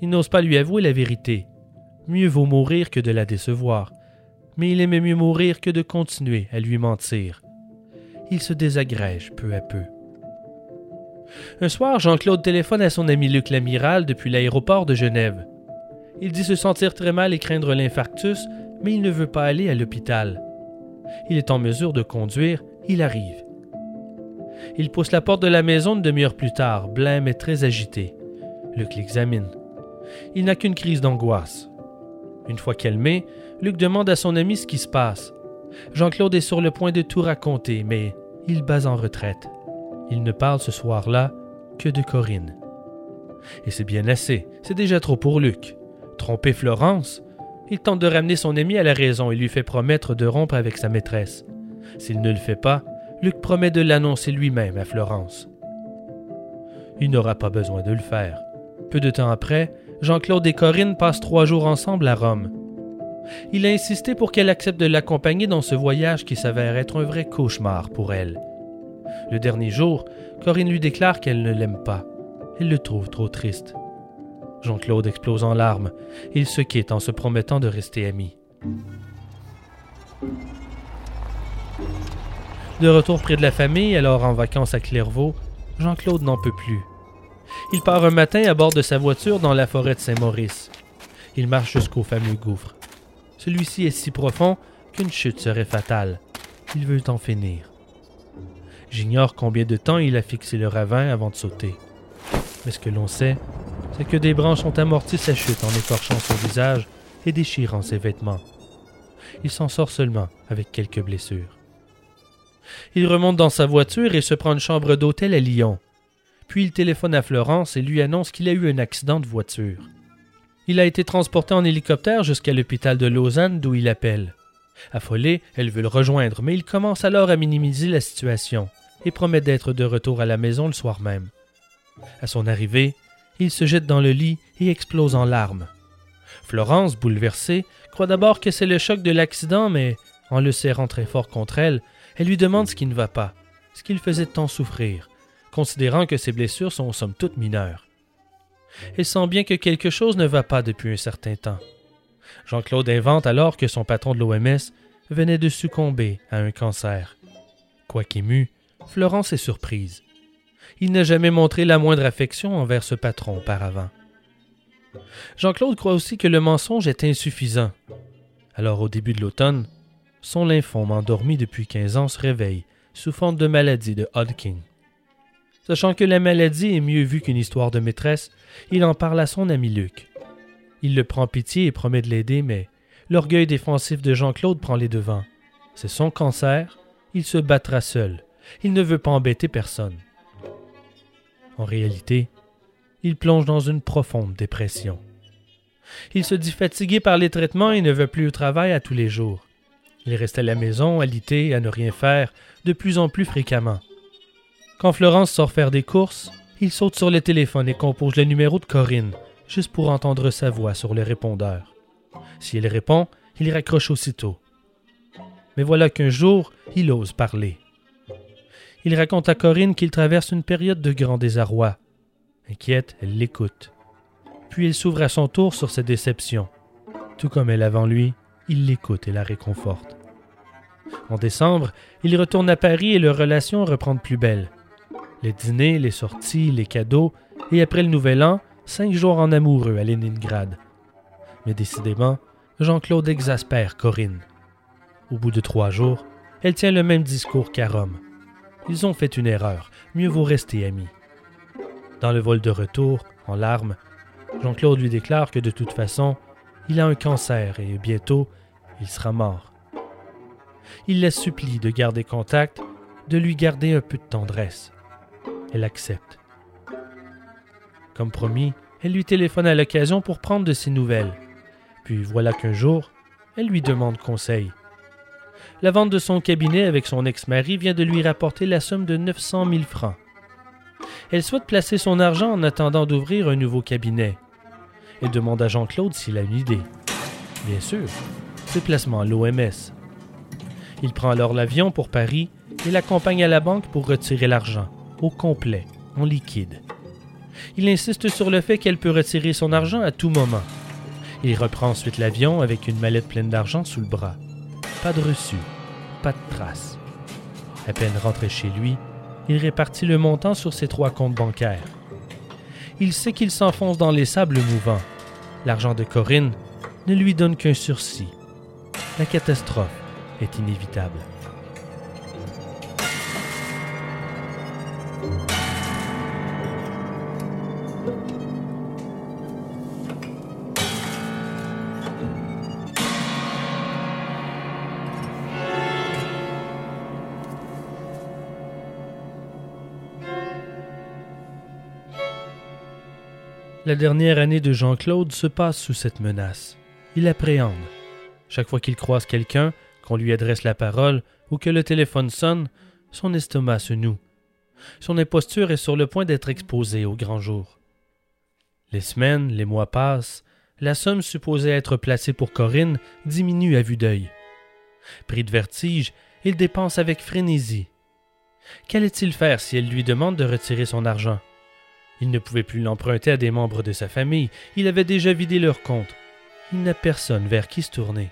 Il n'ose pas lui avouer la vérité. Mieux vaut mourir que de la décevoir. Mais il aimait mieux mourir que de continuer à lui mentir. Il se désagrège peu à peu. Un soir, Jean-Claude téléphone à son ami Luc Lamiral depuis l'aéroport de Genève. Il dit se sentir très mal et craindre l'infarctus, mais il ne veut pas aller à l'hôpital. Il est en mesure de conduire, il arrive. Il pousse la porte de la maison une demi-heure plus tard, blême et très agité. Luc l'examine. Il n'a qu'une crise d'angoisse. Une fois calmé, Luc demande à son ami ce qui se passe. Jean-Claude est sur le point de tout raconter, mais il base en retraite. Il ne parle ce soir-là que de Corinne. Et c'est bien assez, c'est déjà trop pour Luc. Tromper Florence Il tente de ramener son ami à la raison et lui fait promettre de rompre avec sa maîtresse. S'il ne le fait pas, Luc promet de l'annoncer lui-même à Florence. Il n'aura pas besoin de le faire. Peu de temps après, Jean-Claude et Corinne passent trois jours ensemble à Rome. Il a insisté pour qu'elle accepte de l'accompagner dans ce voyage qui s'avère être un vrai cauchemar pour elle. Le dernier jour, Corinne lui déclare qu'elle ne l'aime pas. Elle le trouve trop triste. Jean-Claude explose en larmes. Il se quitte en se promettant de rester amis. De retour près de la famille, alors en vacances à Clairvaux, Jean-Claude n'en peut plus. Il part un matin à bord de sa voiture dans la forêt de Saint-Maurice. Il marche jusqu'au fameux gouffre. Celui-ci est si profond qu'une chute serait fatale. Il veut en finir. J'ignore combien de temps il a fixé le ravin avant de sauter. Mais ce que l'on sait, c'est que des branches ont amorti sa chute en écorchant son visage et déchirant ses vêtements. Il s'en sort seulement avec quelques blessures. Il remonte dans sa voiture et se prend une chambre d'hôtel à Lyon. Puis il téléphone à Florence et lui annonce qu'il a eu un accident de voiture. Il a été transporté en hélicoptère jusqu'à l'hôpital de Lausanne d'où il appelle. Affolée, elle veut le rejoindre, mais il commence alors à minimiser la situation et promet d'être de retour à la maison le soir même. À son arrivée, il se jette dans le lit et explose en larmes. Florence, bouleversée, croit d'abord que c'est le choc de l'accident, mais en le serrant très fort contre elle, elle lui demande ce qui ne va pas, ce qui le faisait tant souffrir, considérant que ses blessures sont somme toute mineures. Elle sent bien que quelque chose ne va pas depuis un certain temps. Jean-Claude invente alors que son patron de l'OMS venait de succomber à un cancer. Quoiqu'ému, Florence est surprise. Il n'a jamais montré la moindre affection envers ce patron auparavant. Jean-Claude croit aussi que le mensonge est insuffisant. Alors au début de l'automne, son lymphome endormi depuis quinze ans se réveille sous forme de maladie de Hodgkin. Sachant que la maladie est mieux vue qu'une histoire de maîtresse, il en parle à son ami Luc. Il le prend pitié et promet de l'aider, mais l'orgueil défensif de Jean-Claude prend les devants. C'est son cancer, il se battra seul. Il ne veut pas embêter personne. En réalité, il plonge dans une profonde dépression. Il se dit fatigué par les traitements et ne veut plus au travail à tous les jours. Il reste à la maison, alité, à ne rien faire, de plus en plus fréquemment. Quand Florence sort faire des courses, il saute sur le téléphone et compose le numéro de Corinne, juste pour entendre sa voix sur le répondeur. Si elle répond, il raccroche aussitôt. Mais voilà qu'un jour, il ose parler. Il raconte à Corinne qu'il traverse une période de grand désarroi. Inquiète, elle l'écoute. puis il s'ouvre à son tour sur ses déceptions. Tout comme elle avant lui, il l'écoute et la réconforte. En décembre, il retourne à Paris et leur relation reprend de plus belle. Les dîners, les sorties, les cadeaux, et après le nouvel an, cinq jours en amoureux à Leningrad. Mais décidément, Jean-Claude exaspère Corinne. Au bout de trois jours, elle tient le même discours qu'à Rome. Ils ont fait une erreur, mieux vaut rester amis. Dans le vol de retour, en larmes, Jean-Claude lui déclare que de toute façon, il a un cancer et bientôt, il sera mort. Il la supplie de garder contact, de lui garder un peu de tendresse. Elle accepte. Comme promis, elle lui téléphone à l'occasion pour prendre de ses nouvelles. Puis voilà qu'un jour, elle lui demande conseil. La vente de son cabinet avec son ex-mari vient de lui rapporter la somme de 900 000 francs. Elle souhaite placer son argent en attendant d'ouvrir un nouveau cabinet. Elle demande à Jean-Claude s'il a une idée. Bien sûr, c'est placement à l'OMS. Il prend alors l'avion pour Paris et l'accompagne à la banque pour retirer l'argent, au complet, en liquide. Il insiste sur le fait qu'elle peut retirer son argent à tout moment. Il reprend ensuite l'avion avec une mallette pleine d'argent sous le bras. Pas de reçu, pas de trace. À peine rentré chez lui, il répartit le montant sur ses trois comptes bancaires. Il sait qu'il s'enfonce dans les sables mouvants. L'argent de Corinne ne lui donne qu'un sursis. La catastrophe est inévitable. La dernière année de Jean-Claude se passe sous cette menace. Il appréhende. Chaque fois qu'il croise quelqu'un, qu'on lui adresse la parole ou que le téléphone sonne, son estomac se noue. Son imposture est sur le point d'être exposée au grand jour. Les semaines, les mois passent, la somme supposée être placée pour Corinne diminue à vue d'œil. Pris de vertige, il dépense avec frénésie. Qu'allait-il faire si elle lui demande de retirer son argent? Il ne pouvait plus l'emprunter à des membres de sa famille, il avait déjà vidé leur compte. Il n'a personne vers qui se tourner.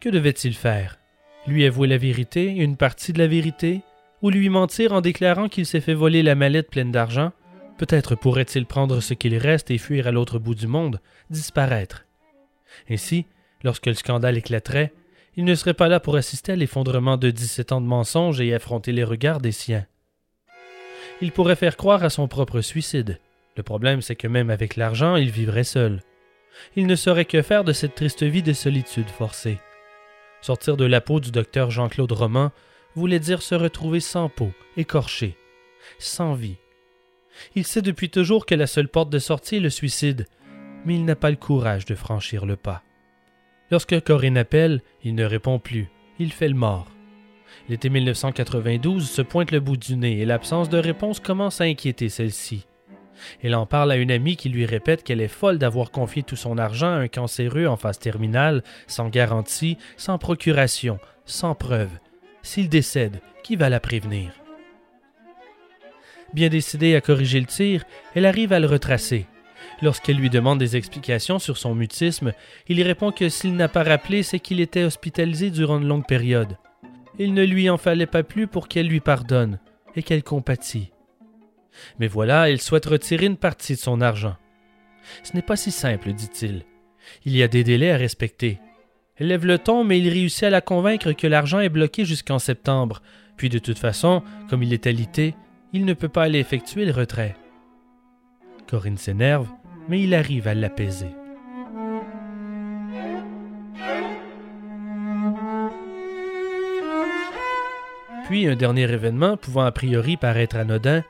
Que devait-il faire? Lui avouer la vérité, une partie de la vérité? Ou lui mentir en déclarant qu'il s'est fait voler la mallette pleine d'argent? Peut-être pourrait-il prendre ce qu'il reste et fuir à l'autre bout du monde, disparaître. Ainsi, lorsque le scandale éclaterait, il ne serait pas là pour assister à l'effondrement de dix-sept ans de mensonges et affronter les regards des siens il pourrait faire croire à son propre suicide. Le problème, c'est que même avec l'argent, il vivrait seul. Il ne saurait que faire de cette triste vie de solitude forcée. Sortir de la peau du docteur Jean-Claude Roman voulait dire se retrouver sans peau, écorché, sans vie. Il sait depuis toujours que la seule porte de sortie est le suicide, mais il n'a pas le courage de franchir le pas. Lorsque Corinne appelle, il ne répond plus, il fait le mort. L'été 1992 se pointe le bout du nez et l'absence de réponse commence à inquiéter celle-ci. Elle en parle à une amie qui lui répète qu'elle est folle d'avoir confié tout son argent à un cancéreux en phase terminale, sans garantie, sans procuration, sans preuve. S'il décède, qui va la prévenir? Bien décidée à corriger le tir, elle arrive à le retracer. Lorsqu'elle lui demande des explications sur son mutisme, il répond que s'il n'a pas rappelé, c'est qu'il était hospitalisé durant une longue période. Il ne lui en fallait pas plus pour qu'elle lui pardonne et qu'elle compatit. Mais voilà, il souhaite retirer une partie de son argent. Ce n'est pas si simple, dit-il. Il y a des délais à respecter. Elle lève le ton, mais il réussit à la convaincre que l'argent est bloqué jusqu'en septembre, puis de toute façon, comme il est alité, il ne peut pas aller effectuer le retrait. Corinne s'énerve, mais il arrive à l'apaiser. Puis un dernier événement, pouvant a priori paraître anodin,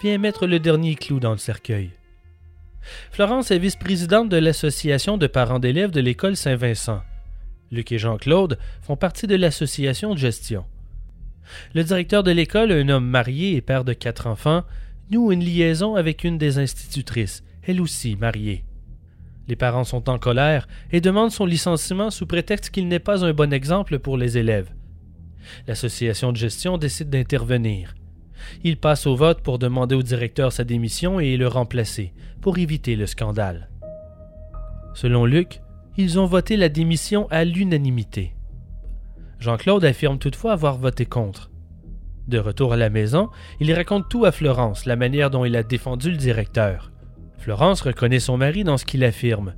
vient mettre le dernier clou dans le cercueil. Florence est vice-présidente de l'association de parents d'élèves de l'école Saint-Vincent. Luc et Jean-Claude font partie de l'association de gestion. Le directeur de l'école, un homme marié et père de quatre enfants, noue une liaison avec une des institutrices, elle aussi mariée. Les parents sont en colère et demandent son licenciement sous prétexte qu'il n'est pas un bon exemple pour les élèves. L'association de gestion décide d'intervenir. Il passe au vote pour demander au directeur sa démission et le remplacer, pour éviter le scandale. Selon Luc, ils ont voté la démission à l'unanimité. Jean-Claude affirme toutefois avoir voté contre. De retour à la maison, il raconte tout à Florence, la manière dont il a défendu le directeur. Florence reconnaît son mari dans ce qu'il affirme.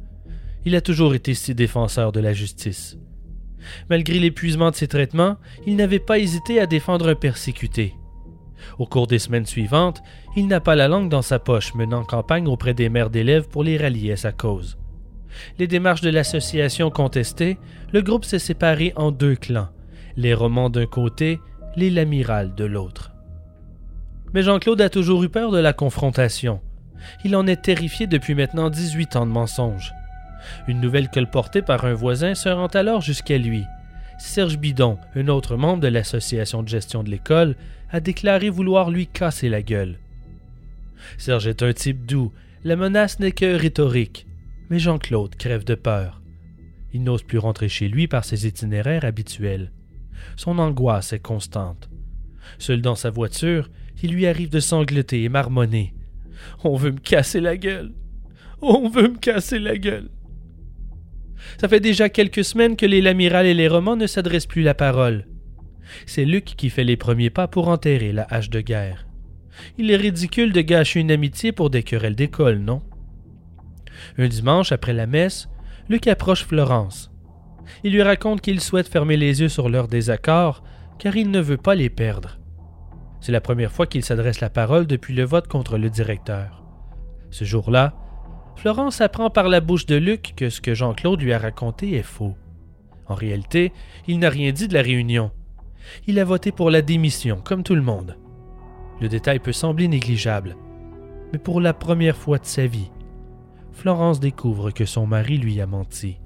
Il a toujours été si défenseur de la justice. Malgré l'épuisement de ses traitements, il n'avait pas hésité à défendre un persécuté. Au cours des semaines suivantes, il n'a pas la langue dans sa poche, menant campagne auprès des mères d'élèves pour les rallier à sa cause. Les démarches de l'association contestées, le groupe s'est séparé en deux clans, les romans d'un côté, les l'amiral de l'autre. Mais Jean-Claude a toujours eu peur de la confrontation. Il en est terrifié depuis maintenant 18 ans de mensonges. Une nouvelle colportée par un voisin se rend alors jusqu'à lui. Serge Bidon, un autre membre de l'association de gestion de l'école, a déclaré vouloir lui casser la gueule. Serge est un type doux, la menace n'est que rhétorique, mais Jean-Claude crève de peur. Il n'ose plus rentrer chez lui par ses itinéraires habituels. Son angoisse est constante. Seul dans sa voiture, il lui arrive de sangloter et marmonner. On veut me casser la gueule. On veut me casser la gueule. Ça fait déjà quelques semaines que les Lamiral et les Romans ne s'adressent plus la parole. C'est Luc qui fait les premiers pas pour enterrer la hache de guerre. Il est ridicule de gâcher une amitié pour des querelles d'école, non? Un dimanche, après la messe, Luc approche Florence. Il lui raconte qu'il souhaite fermer les yeux sur leur désaccord, car il ne veut pas les perdre. C'est la première fois qu'il s'adresse la parole depuis le vote contre le directeur. Ce jour-là, Florence apprend par la bouche de Luc que ce que Jean-Claude lui a raconté est faux. En réalité, il n'a rien dit de la réunion. Il a voté pour la démission, comme tout le monde. Le détail peut sembler négligeable, mais pour la première fois de sa vie, Florence découvre que son mari lui a menti.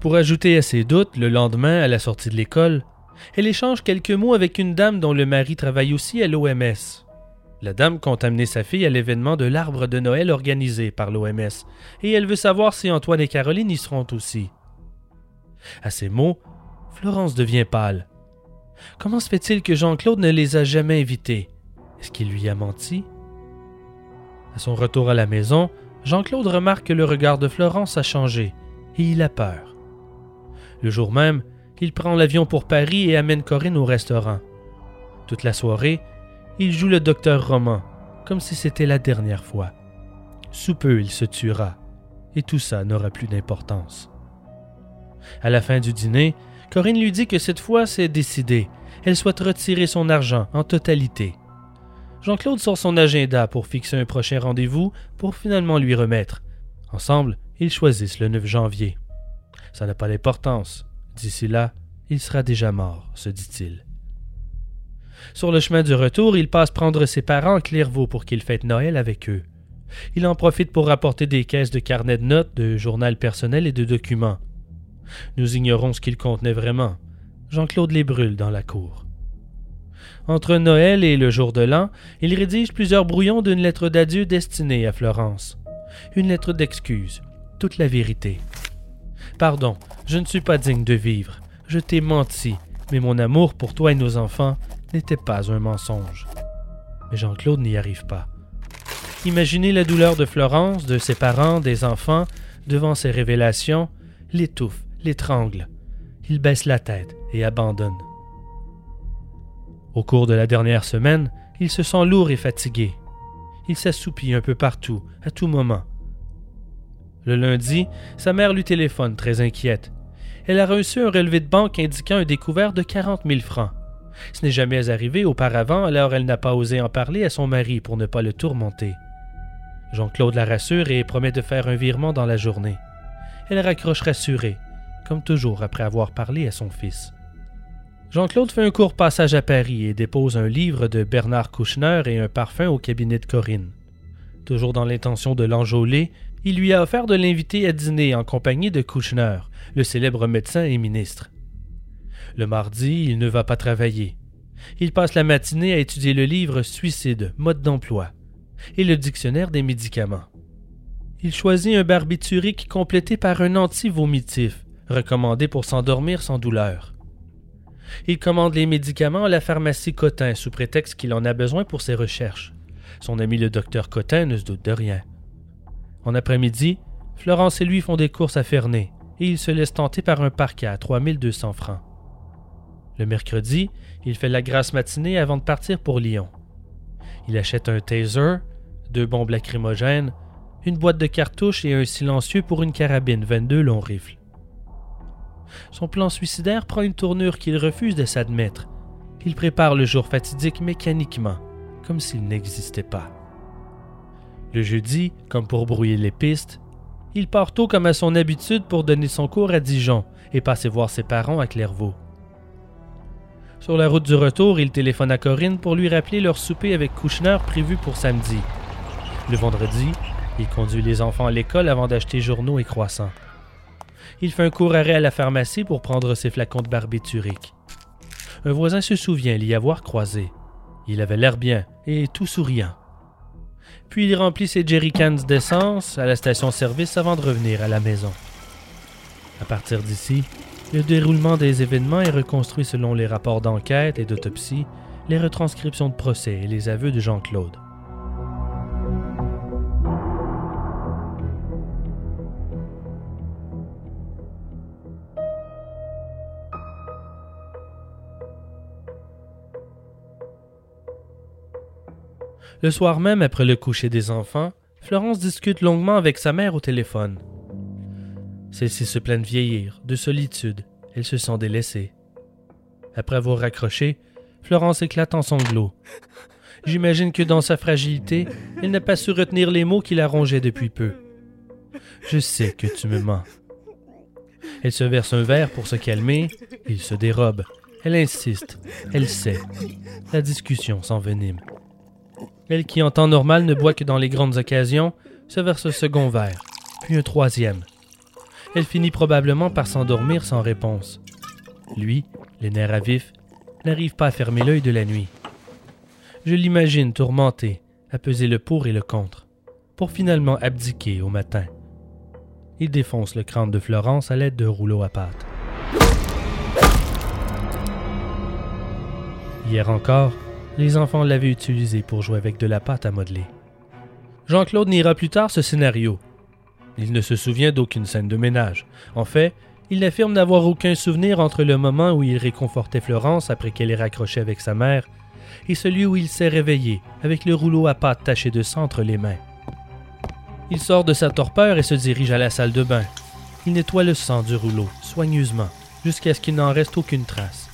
Pour ajouter à ses doutes, le lendemain, à la sortie de l'école, elle échange quelques mots avec une dame dont le mari travaille aussi à l'OMS. La dame compte amener sa fille à l'événement de l'arbre de Noël organisé par l'OMS, et elle veut savoir si Antoine et Caroline y seront aussi. À ces mots, Florence devient pâle. Comment se fait-il que Jean-Claude ne les a jamais invités? Est-ce qu'il lui a menti? À son retour à la maison, Jean-Claude remarque que le regard de Florence a changé, et il a peur. Le jour même, il prend l'avion pour Paris et amène Corinne au restaurant. Toute la soirée, il joue le docteur Roman, comme si c'était la dernière fois. Sous peu, il se tuera, et tout ça n'aura plus d'importance. À la fin du dîner, Corinne lui dit que cette fois c'est décidé. Elle souhaite retirer son argent en totalité. Jean-Claude sort son agenda pour fixer un prochain rendez-vous pour finalement lui remettre. Ensemble, ils choisissent le 9 janvier. Ça n'a pas d'importance. D'ici là, il sera déjà mort, se dit-il. Sur le chemin du retour, il passe prendre ses parents à Clairvaux pour qu'ils fêtent Noël avec eux. Il en profite pour rapporter des caisses de carnets de notes, de journal personnel et de documents. Nous ignorons ce qu'ils contenaient vraiment. Jean-Claude les brûle dans la cour. Entre Noël et le jour de l'an, il rédige plusieurs brouillons d'une lettre d'adieu destinée à Florence. Une lettre d'excuse, toute la vérité. Pardon, je ne suis pas digne de vivre. Je t'ai menti, mais mon amour pour toi et nos enfants n'était pas un mensonge. Mais Jean-Claude n'y arrive pas. Imaginez la douleur de Florence, de ses parents, des enfants, devant ces révélations, l'étouffe, l'étrangle. Il baisse la tête et abandonne. Au cours de la dernière semaine, il se sent lourd et fatigué. Il s'assoupit un peu partout, à tout moment, le lundi, sa mère lui téléphone, très inquiète. Elle a reçu un relevé de banque indiquant un découvert de 40 000 francs. Ce n'est jamais arrivé auparavant, alors elle n'a pas osé en parler à son mari pour ne pas le tourmenter. Jean-Claude la rassure et promet de faire un virement dans la journée. Elle raccroche rassurée, comme toujours après avoir parlé à son fils. Jean-Claude fait un court passage à Paris et dépose un livre de Bernard Kouchner et un parfum au cabinet de Corinne. Toujours dans l'intention de l'enjôler, il lui a offert de l'inviter à dîner en compagnie de Kouchner, le célèbre médecin et ministre. Le mardi, il ne va pas travailler. Il passe la matinée à étudier le livre Suicide, mode d'emploi et le dictionnaire des médicaments. Il choisit un barbiturique complété par un anti-vomitif, recommandé pour s'endormir sans douleur. Il commande les médicaments à la pharmacie Cotin sous prétexte qu'il en a besoin pour ses recherches. Son ami le docteur Cotin ne se doute de rien. En après-midi, Florence et lui font des courses à Ferney et il se laisse tenter par un parquet à 3200 francs. Le mercredi, il fait la grasse matinée avant de partir pour Lyon. Il achète un taser, deux bombes lacrymogènes, une boîte de cartouches et un silencieux pour une carabine 22 longs rifles. Son plan suicidaire prend une tournure qu'il refuse de s'admettre. Il prépare le jour fatidique mécaniquement, comme s'il n'existait pas. Le jeudi, comme pour brouiller les pistes, il part tôt comme à son habitude pour donner son cours à Dijon et passer voir ses parents à Clairvaux. Sur la route du retour, il téléphone à Corinne pour lui rappeler leur souper avec Kouchner prévu pour samedi. Le vendredi, il conduit les enfants à l'école avant d'acheter journaux et croissants. Il fait un court arrêt à la pharmacie pour prendre ses flacons de barbiturique. Un voisin se souvient l'y avoir croisé. Il avait l'air bien et tout souriant. Puis il remplit ses jerrycans d'essence à la station-service avant de revenir à la maison. À partir d'ici, le déroulement des événements est reconstruit selon les rapports d'enquête et d'autopsie, les retranscriptions de procès et les aveux de Jean-Claude. Le soir même, après le coucher des enfants, Florence discute longuement avec sa mère au téléphone. Celle-ci se plaint de vieillir, de solitude. Elle se sent délaissée. Après avoir raccroché, Florence éclate en sanglots. J'imagine que dans sa fragilité, elle n'a pas su retenir les mots qui la rongeaient depuis peu. Je sais que tu me mens. Elle se verse un verre pour se calmer, il se dérobe. Elle insiste, elle sait. La discussion s'envenime. Elle qui en temps normal ne boit que dans les grandes occasions, se verse un second verre, puis un troisième. Elle finit probablement par s'endormir sans réponse. Lui, les nerfs à vif, n'arrive pas à fermer l'œil de la nuit. Je l'imagine tourmenté, à peser le pour et le contre, pour finalement abdiquer au matin. Il défonce le crâne de Florence à l'aide d'un rouleau à pâte. Hier encore, les enfants l'avaient utilisé pour jouer avec de la pâte à modeler. Jean-Claude n'ira plus tard ce scénario. Il ne se souvient d'aucune scène de ménage. En fait, il affirme n'avoir aucun souvenir entre le moment où il réconfortait Florence après qu'elle ait raccroché avec sa mère et celui où il s'est réveillé avec le rouleau à pâte taché de sang entre les mains. Il sort de sa torpeur et se dirige à la salle de bain. Il nettoie le sang du rouleau soigneusement jusqu'à ce qu'il n'en reste aucune trace.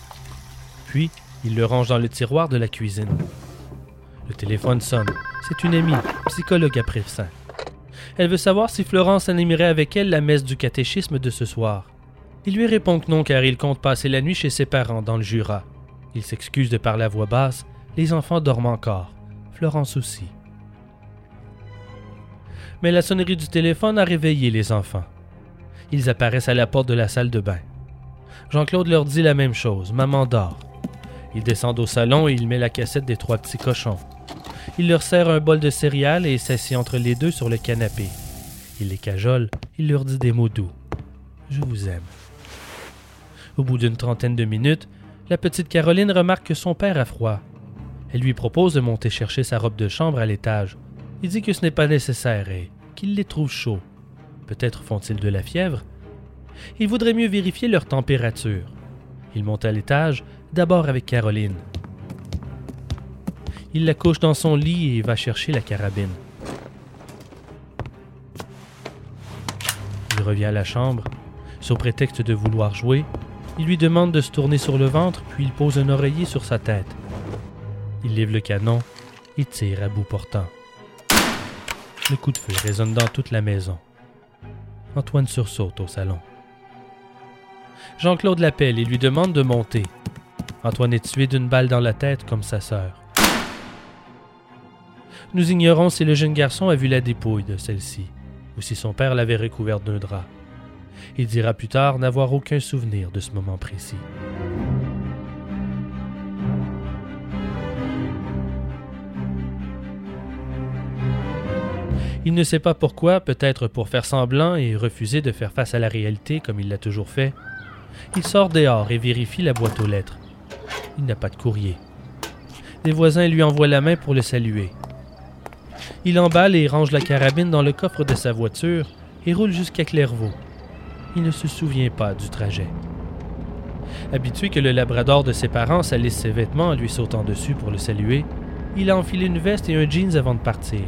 Puis, il le range dans le tiroir de la cuisine. Le téléphone sonne. C'est une amie, psychologue après ça. Elle veut savoir si Florence animerait avec elle la messe du catéchisme de ce soir. Il lui répond que non car il compte passer la nuit chez ses parents dans le Jura. Il s'excuse de parler à voix basse. Les enfants dorment encore. Florence aussi. Mais la sonnerie du téléphone a réveillé les enfants. Ils apparaissent à la porte de la salle de bain. Jean-Claude leur dit la même chose. Maman dort. Il descend au salon et il met la cassette des trois petits cochons. Il leur sert un bol de céréales et s'assied entre les deux sur le canapé. Il les cajole, il leur dit des mots doux. Je vous aime. Au bout d'une trentaine de minutes, la petite Caroline remarque que son père a froid. Elle lui propose de monter chercher sa robe de chambre à l'étage. Il dit que ce n'est pas nécessaire et qu'il les trouve chauds. Peut-être font-ils de la fièvre. Il voudrait mieux vérifier leur température. Il monte à l'étage d'abord avec Caroline. Il la couche dans son lit et va chercher la carabine. Il revient à la chambre. Sous prétexte de vouloir jouer, il lui demande de se tourner sur le ventre, puis il pose un oreiller sur sa tête. Il lève le canon et tire à bout portant. Le coup de feu résonne dans toute la maison. Antoine sursaute au salon. Jean-Claude l'appelle et lui demande de monter. Antoine est tué d'une balle dans la tête comme sa sœur. Nous ignorons si le jeune garçon a vu la dépouille de celle-ci, ou si son père l'avait recouverte d'un drap. Il dira plus tard n'avoir aucun souvenir de ce moment précis. Il ne sait pas pourquoi, peut-être pour faire semblant et refuser de faire face à la réalité comme il l'a toujours fait. Il sort dehors et vérifie la boîte aux lettres. Il n'a pas de courrier. Des voisins lui envoient la main pour le saluer. Il emballe et range la carabine dans le coffre de sa voiture et roule jusqu'à Clairvaux. Il ne se souvient pas du trajet. Habitué que le labrador de ses parents salisse ses vêtements en lui sautant dessus pour le saluer, il a enfilé une veste et un jeans avant de partir.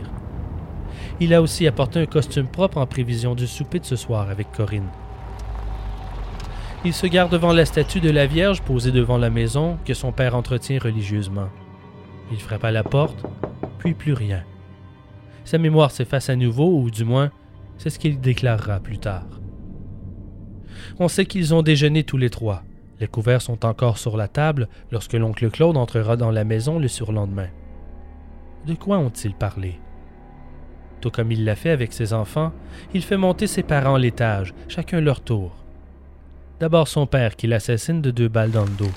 Il a aussi apporté un costume propre en prévision du souper de ce soir avec Corinne. Il se garde devant la statue de la Vierge posée devant la maison que son père entretient religieusement. Il frappe à la porte, puis plus rien. Sa mémoire s'efface à nouveau, ou du moins, c'est ce qu'il déclarera plus tard. On sait qu'ils ont déjeuné tous les trois. Les couverts sont encore sur la table lorsque l'oncle Claude entrera dans la maison le surlendemain. De quoi ont-ils parlé? Tout comme il l'a fait avec ses enfants, il fait monter ses parents l'étage, chacun leur tour. D'abord son père qui l'assassine de deux balles dans le dos.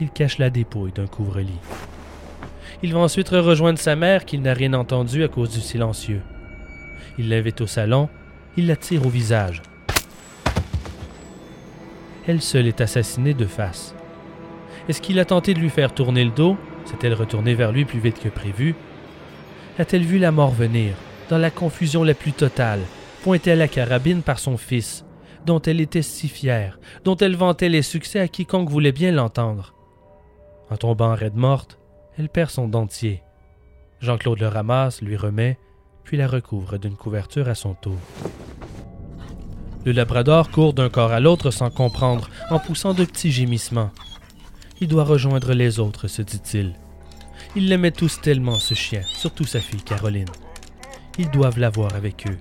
Il cache la dépouille d'un couvre-lit. Il va ensuite rejoindre sa mère qu'il n'a rien entendu à cause du silencieux. Il l'invite au salon, il la tire au visage. Elle seule est assassinée de face. Est-ce qu'il a tenté de lui faire tourner le dos? S'est-elle retournée vers lui plus vite que prévu? A-t-elle vu la mort venir, dans la confusion la plus totale, pointée à la carabine par son fils, dont elle était si fière, dont elle vantait les succès à quiconque voulait bien l'entendre En tombant raide morte, elle perd son dentier. Jean-Claude le ramasse, lui remet, puis la recouvre d'une couverture à son tour. Le labrador court d'un corps à l'autre sans comprendre, en poussant de petits gémissements. Il doit rejoindre les autres, se dit-il. Il l'aimait tous tellement, ce chien, surtout sa fille Caroline. Ils doivent l'avoir avec eux.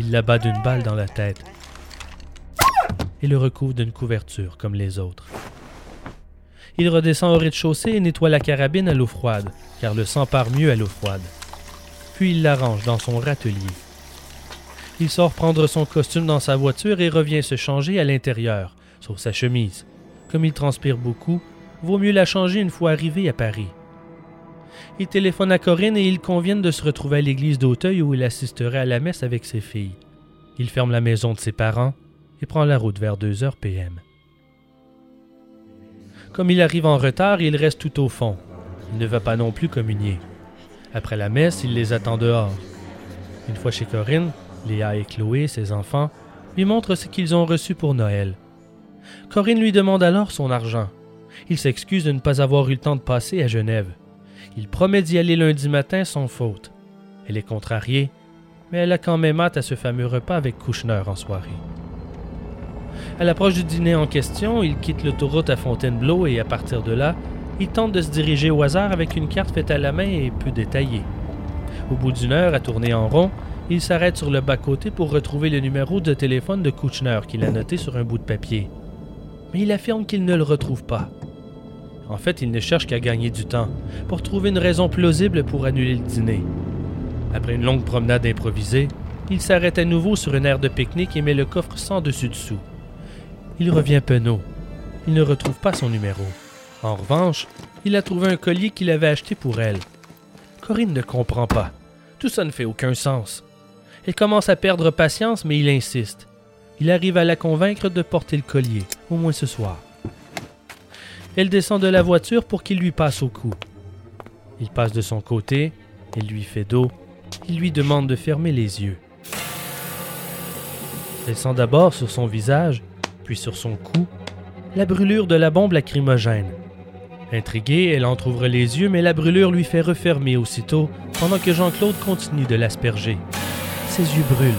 Il l'abat d'une balle dans la tête et le recouvre d'une couverture comme les autres. Il redescend au rez-de-chaussée et nettoie la carabine à l'eau froide, car le sang part mieux à l'eau froide. Puis il la range dans son râtelier. Il sort prendre son costume dans sa voiture et revient se changer à l'intérieur, sauf sa chemise. Comme il transpire beaucoup, vaut mieux la changer une fois arrivé à Paris. Il téléphone à Corinne et ils conviennent de se retrouver à l'église d'Auteuil où il assisterait à la messe avec ses filles. Il ferme la maison de ses parents et prend la route vers 2 heures PM. Comme il arrive en retard, il reste tout au fond. Il ne va pas non plus communier. Après la messe, il les attend dehors. Une fois chez Corinne, Léa et Chloé, ses enfants, lui montrent ce qu'ils ont reçu pour Noël. Corinne lui demande alors son argent. Il s'excuse de ne pas avoir eu le temps de passer à Genève. Il promet d'y aller lundi matin sans faute. Elle est contrariée, mais elle a quand même hâte à ce fameux repas avec Kouchner en soirée. À l'approche du dîner en question, il quitte l'autoroute à Fontainebleau et à partir de là, il tente de se diriger au hasard avec une carte faite à la main et peu détaillée. Au bout d'une heure à tourner en rond, il s'arrête sur le bas-côté pour retrouver le numéro de téléphone de Kouchner qu'il a noté sur un bout de papier. Mais il affirme qu'il ne le retrouve pas. En fait, il ne cherche qu'à gagner du temps, pour trouver une raison plausible pour annuler le dîner. Après une longue promenade improvisée, il s'arrête à nouveau sur une aire de pique-nique et met le coffre sans dessus-dessous. Il revient penaud. Il ne retrouve pas son numéro. En revanche, il a trouvé un collier qu'il avait acheté pour elle. Corinne ne comprend pas. Tout ça ne fait aucun sens. Elle commence à perdre patience, mais il insiste. Il arrive à la convaincre de porter le collier, au moins ce soir. Elle descend de la voiture pour qu'il lui passe au cou. Il passe de son côté, elle lui fait dos, il lui demande de fermer les yeux. Elle sent d'abord sur son visage, puis sur son cou, la brûlure de la bombe lacrymogène. Intriguée, elle entr'ouvre les yeux, mais la brûlure lui fait refermer aussitôt, pendant que Jean-Claude continue de l'asperger. Ses yeux brûlent.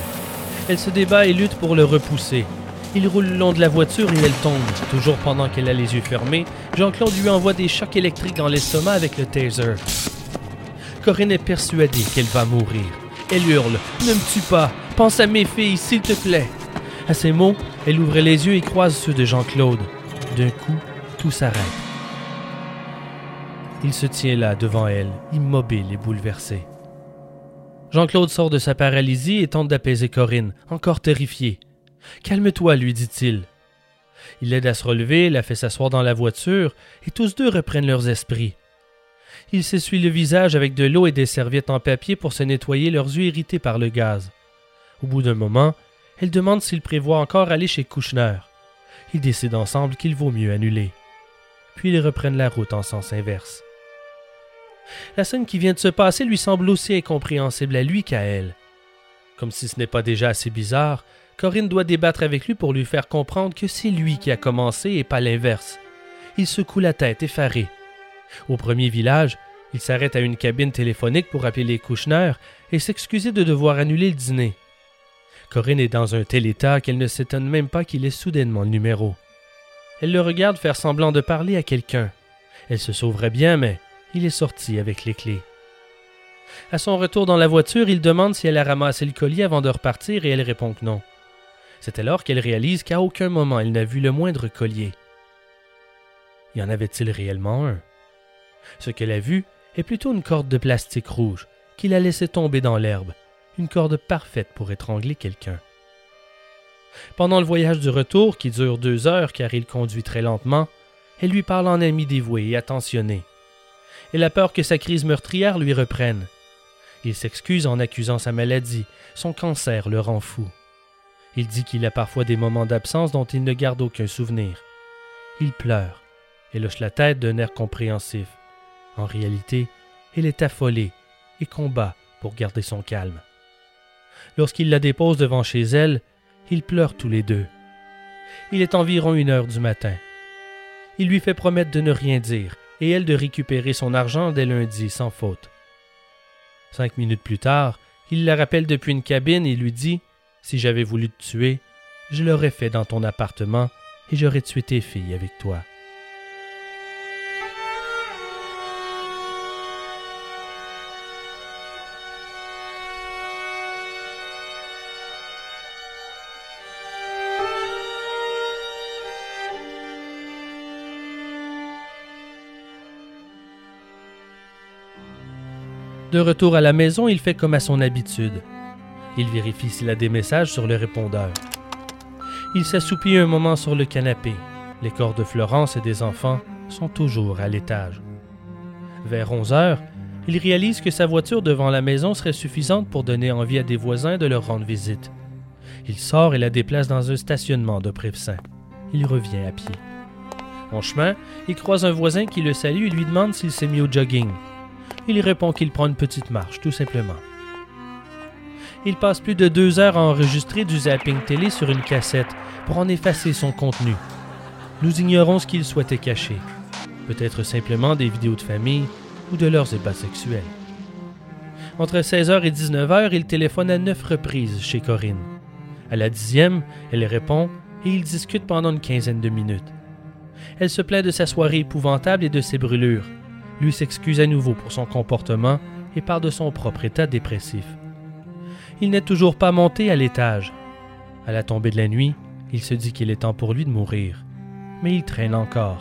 Elle se débat et lutte pour le repousser. Il roule le long de la voiture et elle tombe. Toujours pendant qu'elle a les yeux fermés, Jean-Claude lui envoie des chocs électriques dans l'estomac avec le taser. Corinne est persuadée qu'elle va mourir. Elle hurle Ne me tue pas Pense à mes filles, s'il te plaît À ces mots, elle ouvre les yeux et croise ceux de Jean-Claude. D'un coup, tout s'arrête. Il se tient là devant elle, immobile et bouleversé. Jean-Claude sort de sa paralysie et tente d'apaiser Corinne, encore terrifiée. Calme-toi, lui dit-il. Il l'aide à se relever, la fait s'asseoir dans la voiture, et tous deux reprennent leurs esprits. Il s'essuie le visage avec de l'eau et des serviettes en papier pour se nettoyer leurs yeux irrités par le gaz. Au bout d'un moment, elle demande s'il prévoit encore aller chez Kouchner. Ils décident ensemble qu'il vaut mieux annuler. Puis ils reprennent la route en sens inverse. La scène qui vient de se passer lui semble aussi incompréhensible à lui qu'à elle. Comme si ce n'est pas déjà assez bizarre, Corinne doit débattre avec lui pour lui faire comprendre que c'est lui qui a commencé et pas l'inverse. Il secoue la tête, effaré. Au premier village, il s'arrête à une cabine téléphonique pour appeler les Kouchner et s'excuser de devoir annuler le dîner. Corinne est dans un tel état qu'elle ne s'étonne même pas qu'il ait soudainement le numéro. Elle le regarde faire semblant de parler à quelqu'un. Elle se sauverait bien, mais il est sorti avec les clés. À son retour dans la voiture, il demande si elle a ramassé le collier avant de repartir et elle répond que non. C'est alors qu'elle réalise qu'à aucun moment elle n'a vu le moindre collier. Y en avait-il réellement un? Ce qu'elle a vu est plutôt une corde de plastique rouge qu'il a laissé tomber dans l'herbe, une corde parfaite pour étrangler quelqu'un. Pendant le voyage du retour, qui dure deux heures car il conduit très lentement, elle lui parle en ami dévoué et attentionné. Elle a peur que sa crise meurtrière lui reprenne. Il s'excuse en accusant sa maladie, son cancer le rend fou. Il dit qu'il a parfois des moments d'absence dont il ne garde aucun souvenir. Il pleure et hoche la tête d'un air compréhensif. En réalité, elle est affolée et combat pour garder son calme. Lorsqu'il la dépose devant chez elle, ils pleurent tous les deux. Il est environ une heure du matin. Il lui fait promettre de ne rien dire et elle de récupérer son argent dès lundi sans faute. Cinq minutes plus tard, il la rappelle depuis une cabine et lui dit Si j'avais voulu te tuer, je l'aurais fait dans ton appartement et j'aurais tué tes filles avec toi. De retour à la maison, il fait comme à son habitude. Il vérifie s'il a des messages sur le répondeur. Il s'assoupit un moment sur le canapé. Les corps de Florence et des enfants sont toujours à l'étage. Vers 11 heures, il réalise que sa voiture devant la maison serait suffisante pour donner envie à des voisins de leur rendre visite. Il sort et la déplace dans un stationnement de Prévesin. Il revient à pied. En chemin, il croise un voisin qui le salue et lui demande s'il s'est mis au jogging. Il répond qu'il prend une petite marche, tout simplement. Il passe plus de deux heures à enregistrer du zapping télé sur une cassette pour en effacer son contenu. Nous ignorons ce qu'il souhaitait cacher. Peut-être simplement des vidéos de famille ou de leurs ébats sexuels. Entre 16h et 19h, il téléphone à neuf reprises chez Corinne. À la dixième, elle répond et ils discutent pendant une quinzaine de minutes. Elle se plaint de sa soirée épouvantable et de ses brûlures lui s'excuse à nouveau pour son comportement et parle de son propre état dépressif. Il n'est toujours pas monté à l'étage. À la tombée de la nuit, il se dit qu'il est temps pour lui de mourir. Mais il traîne encore.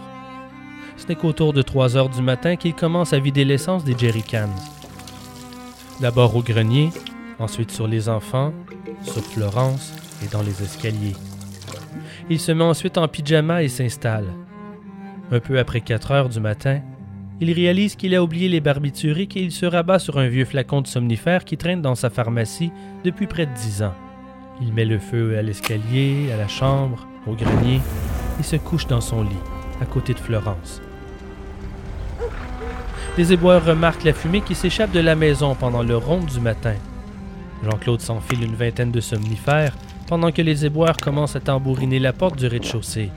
Ce n'est qu'autour de 3 heures du matin qu'il commence à vider l'essence des jerrycans. D'abord au grenier, ensuite sur les enfants, sur Florence et dans les escaliers. Il se met ensuite en pyjama et s'installe. Un peu après 4 heures du matin, il réalise qu'il a oublié les barbituriques et il se rabat sur un vieux flacon de somnifère qui traîne dans sa pharmacie depuis près de dix ans. Il met le feu à l'escalier, à la chambre, au grenier et se couche dans son lit, à côté de Florence. Les éboueurs remarquent la fumée qui s'échappe de la maison pendant le rond du matin. Jean-Claude s'enfile une vingtaine de somnifères pendant que les éboueurs commencent à tambouriner la porte du rez-de-chaussée.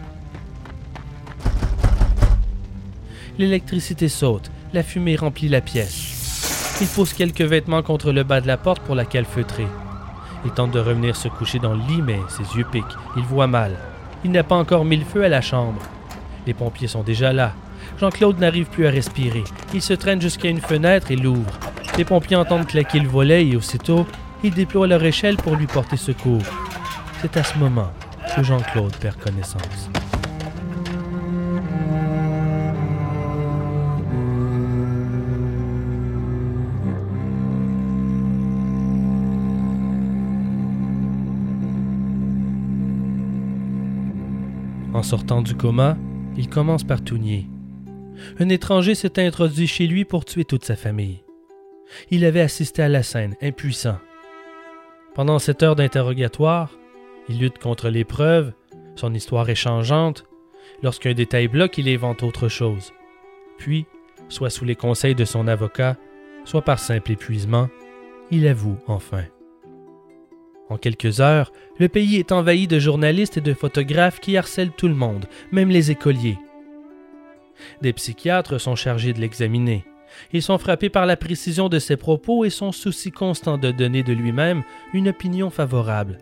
L'électricité saute, la fumée remplit la pièce. Il pose quelques vêtements contre le bas de la porte pour la calfeutrer. Il tente de revenir se coucher dans le lit, mais ses yeux piquent. Il voit mal. Il n'a pas encore mis le feu à la chambre. Les pompiers sont déjà là. Jean-Claude n'arrive plus à respirer. Il se traîne jusqu'à une fenêtre et l'ouvre. Les pompiers entendent claquer le volet et aussitôt, ils déploient leur échelle pour lui porter secours. C'est à ce moment que Jean-Claude perd connaissance. En sortant du coma, il commence par tougner. Un étranger s'est introduit chez lui pour tuer toute sa famille. Il avait assisté à la scène, impuissant. Pendant cette heure d'interrogatoire, il lutte contre les preuves, son histoire est changeante. Lorsqu'un détail bloque, il invente autre chose. Puis, soit sous les conseils de son avocat, soit par simple épuisement, il avoue enfin. En quelques heures, le pays est envahi de journalistes et de photographes qui harcèlent tout le monde, même les écoliers. Des psychiatres sont chargés de l'examiner. Ils sont frappés par la précision de ses propos et son souci constant de donner de lui-même une opinion favorable.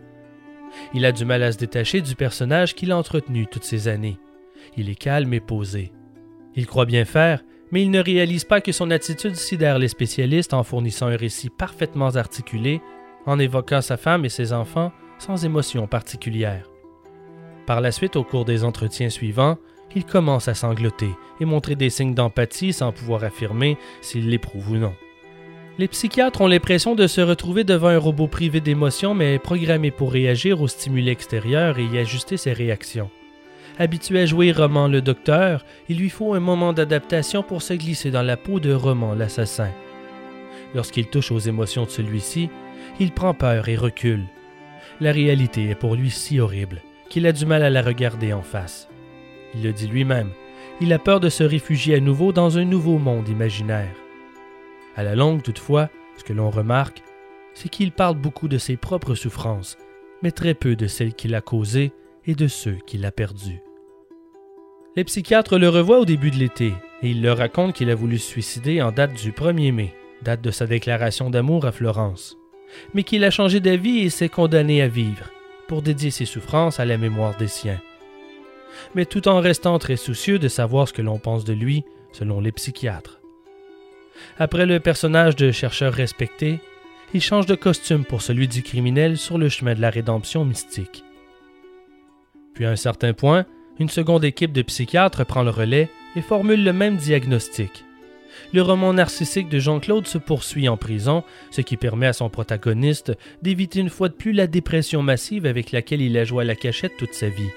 Il a du mal à se détacher du personnage qu'il a entretenu toutes ces années. Il est calme et posé. Il croit bien faire, mais il ne réalise pas que son attitude sidère les spécialistes en fournissant un récit parfaitement articulé, en évoquant sa femme et ses enfants sans émotion particulière. Par la suite, au cours des entretiens suivants, il commence à sangloter et montrer des signes d'empathie sans pouvoir affirmer s'il l'éprouve ou non. Les psychiatres ont l'impression de se retrouver devant un robot privé d'émotions mais programmé pour réagir aux stimuli extérieurs et y ajuster ses réactions. Habitué à jouer Roman le docteur, il lui faut un moment d'adaptation pour se glisser dans la peau de Roman l'assassin. Lorsqu'il touche aux émotions de celui-ci, il prend peur et recule. La réalité est pour lui si horrible qu'il a du mal à la regarder en face. Il le dit lui-même, il a peur de se réfugier à nouveau dans un nouveau monde imaginaire. À la longue, toutefois, ce que l'on remarque, c'est qu'il parle beaucoup de ses propres souffrances, mais très peu de celles qu'il a causées et de ceux qu'il a perdus. Les psychiatres le revoient au début de l'été, et il leur raconte qu'il a voulu se suicider en date du 1er mai, date de sa déclaration d'amour à Florence, mais qu'il a changé d'avis et s'est condamné à vivre, pour dédier ses souffrances à la mémoire des siens mais tout en restant très soucieux de savoir ce que l'on pense de lui, selon les psychiatres. Après le personnage de chercheur respecté, il change de costume pour celui du criminel sur le chemin de la rédemption mystique. Puis à un certain point, une seconde équipe de psychiatres prend le relais et formule le même diagnostic. Le roman narcissique de Jean-Claude se poursuit en prison, ce qui permet à son protagoniste d'éviter une fois de plus la dépression massive avec laquelle il a joué à la cachette toute sa vie.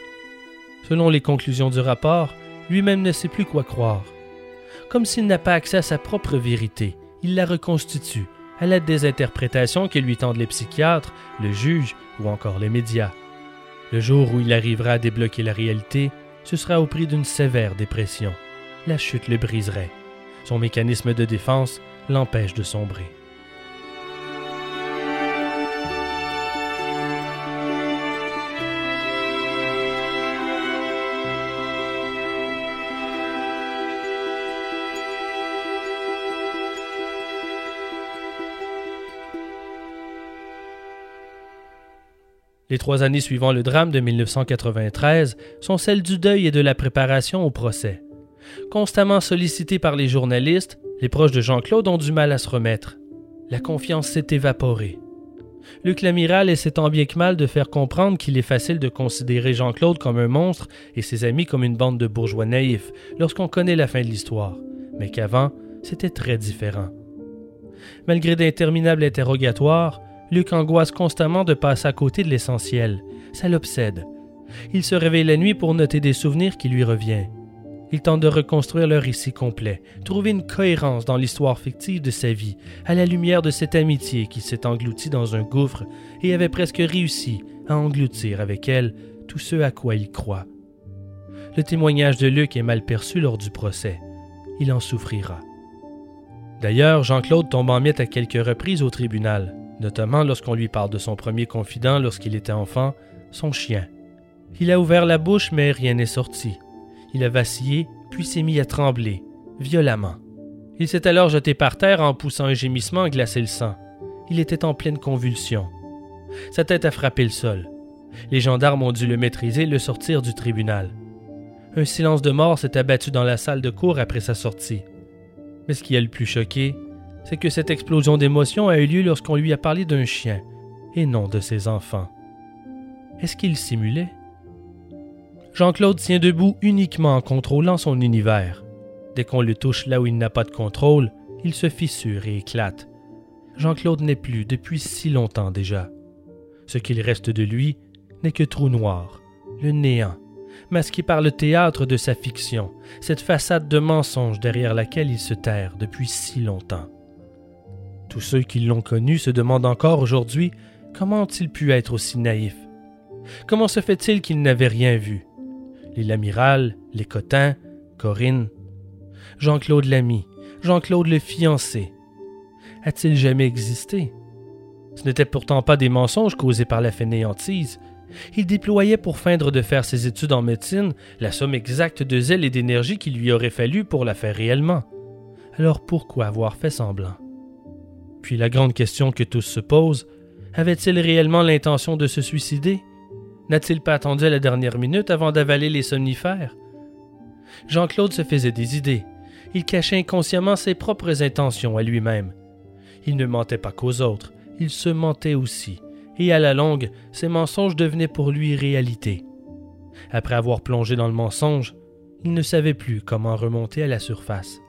Selon les conclusions du rapport, lui-même ne sait plus quoi croire. Comme s'il n'a pas accès à sa propre vérité, il la reconstitue à l'aide des interprétations que lui tendent les psychiatres, le juge ou encore les médias. Le jour où il arrivera à débloquer la réalité, ce sera au prix d'une sévère dépression. La chute le briserait. Son mécanisme de défense l'empêche de sombrer. Les trois années suivant le drame de 1993 sont celles du deuil et de la préparation au procès. Constamment sollicités par les journalistes, les proches de Jean-Claude ont du mal à se remettre. La confiance s'est évaporée. Luc Lamiral essaie tant bien que mal de faire comprendre qu'il est facile de considérer Jean-Claude comme un monstre et ses amis comme une bande de bourgeois naïfs lorsqu'on connaît la fin de l'histoire, mais qu'avant, c'était très différent. Malgré d'interminables interrogatoires, Luc angoisse constamment de passer à côté de l'essentiel. Ça l'obsède. Il se réveille la nuit pour noter des souvenirs qui lui reviennent. Il tente de reconstruire le récit complet, trouver une cohérence dans l'histoire fictive de sa vie, à la lumière de cette amitié qui s'est engloutie dans un gouffre et avait presque réussi à engloutir avec elle tout ce à quoi il croit. Le témoignage de Luc est mal perçu lors du procès. Il en souffrira. D'ailleurs, Jean-Claude tombe en miettes à quelques reprises au tribunal notamment lorsqu'on lui parle de son premier confident lorsqu'il était enfant, son chien. Il a ouvert la bouche, mais rien n'est sorti. Il a vacillé, puis s'est mis à trembler, violemment. Il s'est alors jeté par terre en poussant un gémissement glacé le sang. Il était en pleine convulsion. Sa tête a frappé le sol. Les gendarmes ont dû le maîtriser et le sortir du tribunal. Un silence de mort s'est abattu dans la salle de cour après sa sortie. Mais ce qui a le plus choqué, c'est que cette explosion d'émotion a eu lieu lorsqu'on lui a parlé d'un chien, et non de ses enfants. Est-ce qu'il simulait? Jean-Claude tient debout uniquement en contrôlant son univers. Dès qu'on le touche là où il n'a pas de contrôle, il se fissure et éclate. Jean-Claude n'est plus depuis si longtemps déjà. Ce qu'il reste de lui n'est que trou noir, le néant, masqué par le théâtre de sa fiction, cette façade de mensonge derrière laquelle il se terre depuis si longtemps. Tous ceux qui l'ont connu se demandent encore aujourd'hui comment ont-ils pu être aussi naïfs? Comment se fait-il qu'ils n'avaient rien vu? Les Lamiral, les Cotins, Corinne, Jean-Claude l'ami, Jean-Claude le fiancé. A-t-il jamais existé? Ce n'étaient pourtant pas des mensonges causés par la fainéantise. Il déployait pour feindre de faire ses études en médecine la somme exacte de zèle et d'énergie qu'il lui aurait fallu pour la faire réellement. Alors pourquoi avoir fait semblant? Puis la grande question que tous se posent, avait-il réellement l'intention de se suicider? N'a-t-il pas attendu à la dernière minute avant d'avaler les somnifères? Jean-Claude se faisait des idées. Il cachait inconsciemment ses propres intentions à lui-même. Il ne mentait pas qu'aux autres, il se mentait aussi, et à la longue, ses mensonges devenaient pour lui réalité. Après avoir plongé dans le mensonge, il ne savait plus comment remonter à la surface.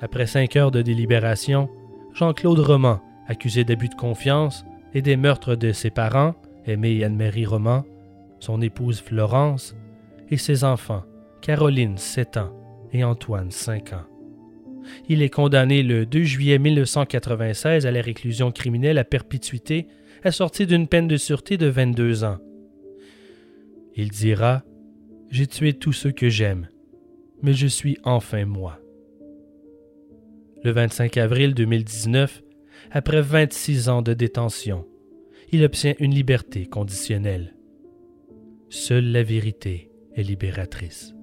Après cinq heures de délibération, Jean-Claude Roman, accusé d'abus de confiance et des meurtres de ses parents, Aimé Anne-Marie Roman, son épouse Florence et ses enfants, Caroline, 7 ans, et Antoine, 5 ans. Il est condamné le 2 juillet 1996 à la réclusion criminelle à perpétuité, assorti d'une peine de sûreté de 22 ans. Il dira J'ai tué tous ceux que j'aime, mais je suis enfin moi. Le 25 avril 2019, après 26 ans de détention, il obtient une liberté conditionnelle. Seule la vérité est libératrice.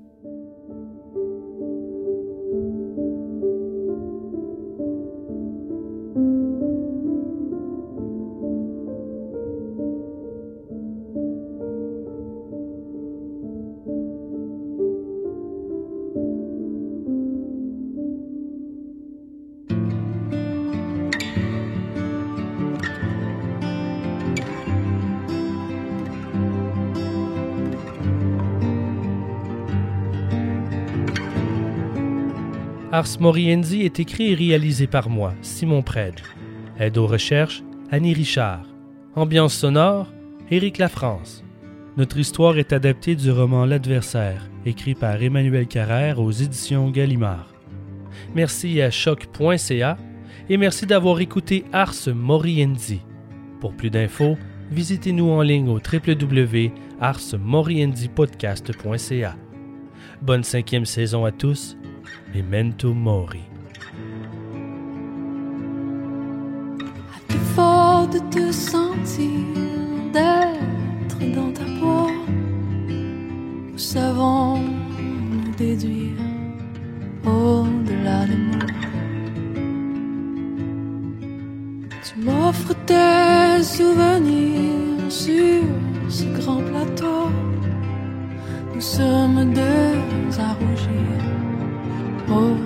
Ars Moriendi est écrit et réalisé par moi, Simon Predge. Aide aux recherches, Annie Richard. Ambiance sonore, Éric Lafrance. Notre histoire est adaptée du roman L'adversaire, écrit par Emmanuel Carrère aux éditions Gallimard. Merci à choc.ca et merci d'avoir écouté Ars Moriendi. Pour plus d'infos, visitez-nous en ligne au www.arsmoriendipodcast.ca. Bonne cinquième saison à tous Memento Mori. À défaut de te sentir, d'être dans ta peau, nous savons nous déduire au-delà des mots. Tu m'offres tes souvenirs sur ce grand plateau. Nous sommes deux à rougir au-delà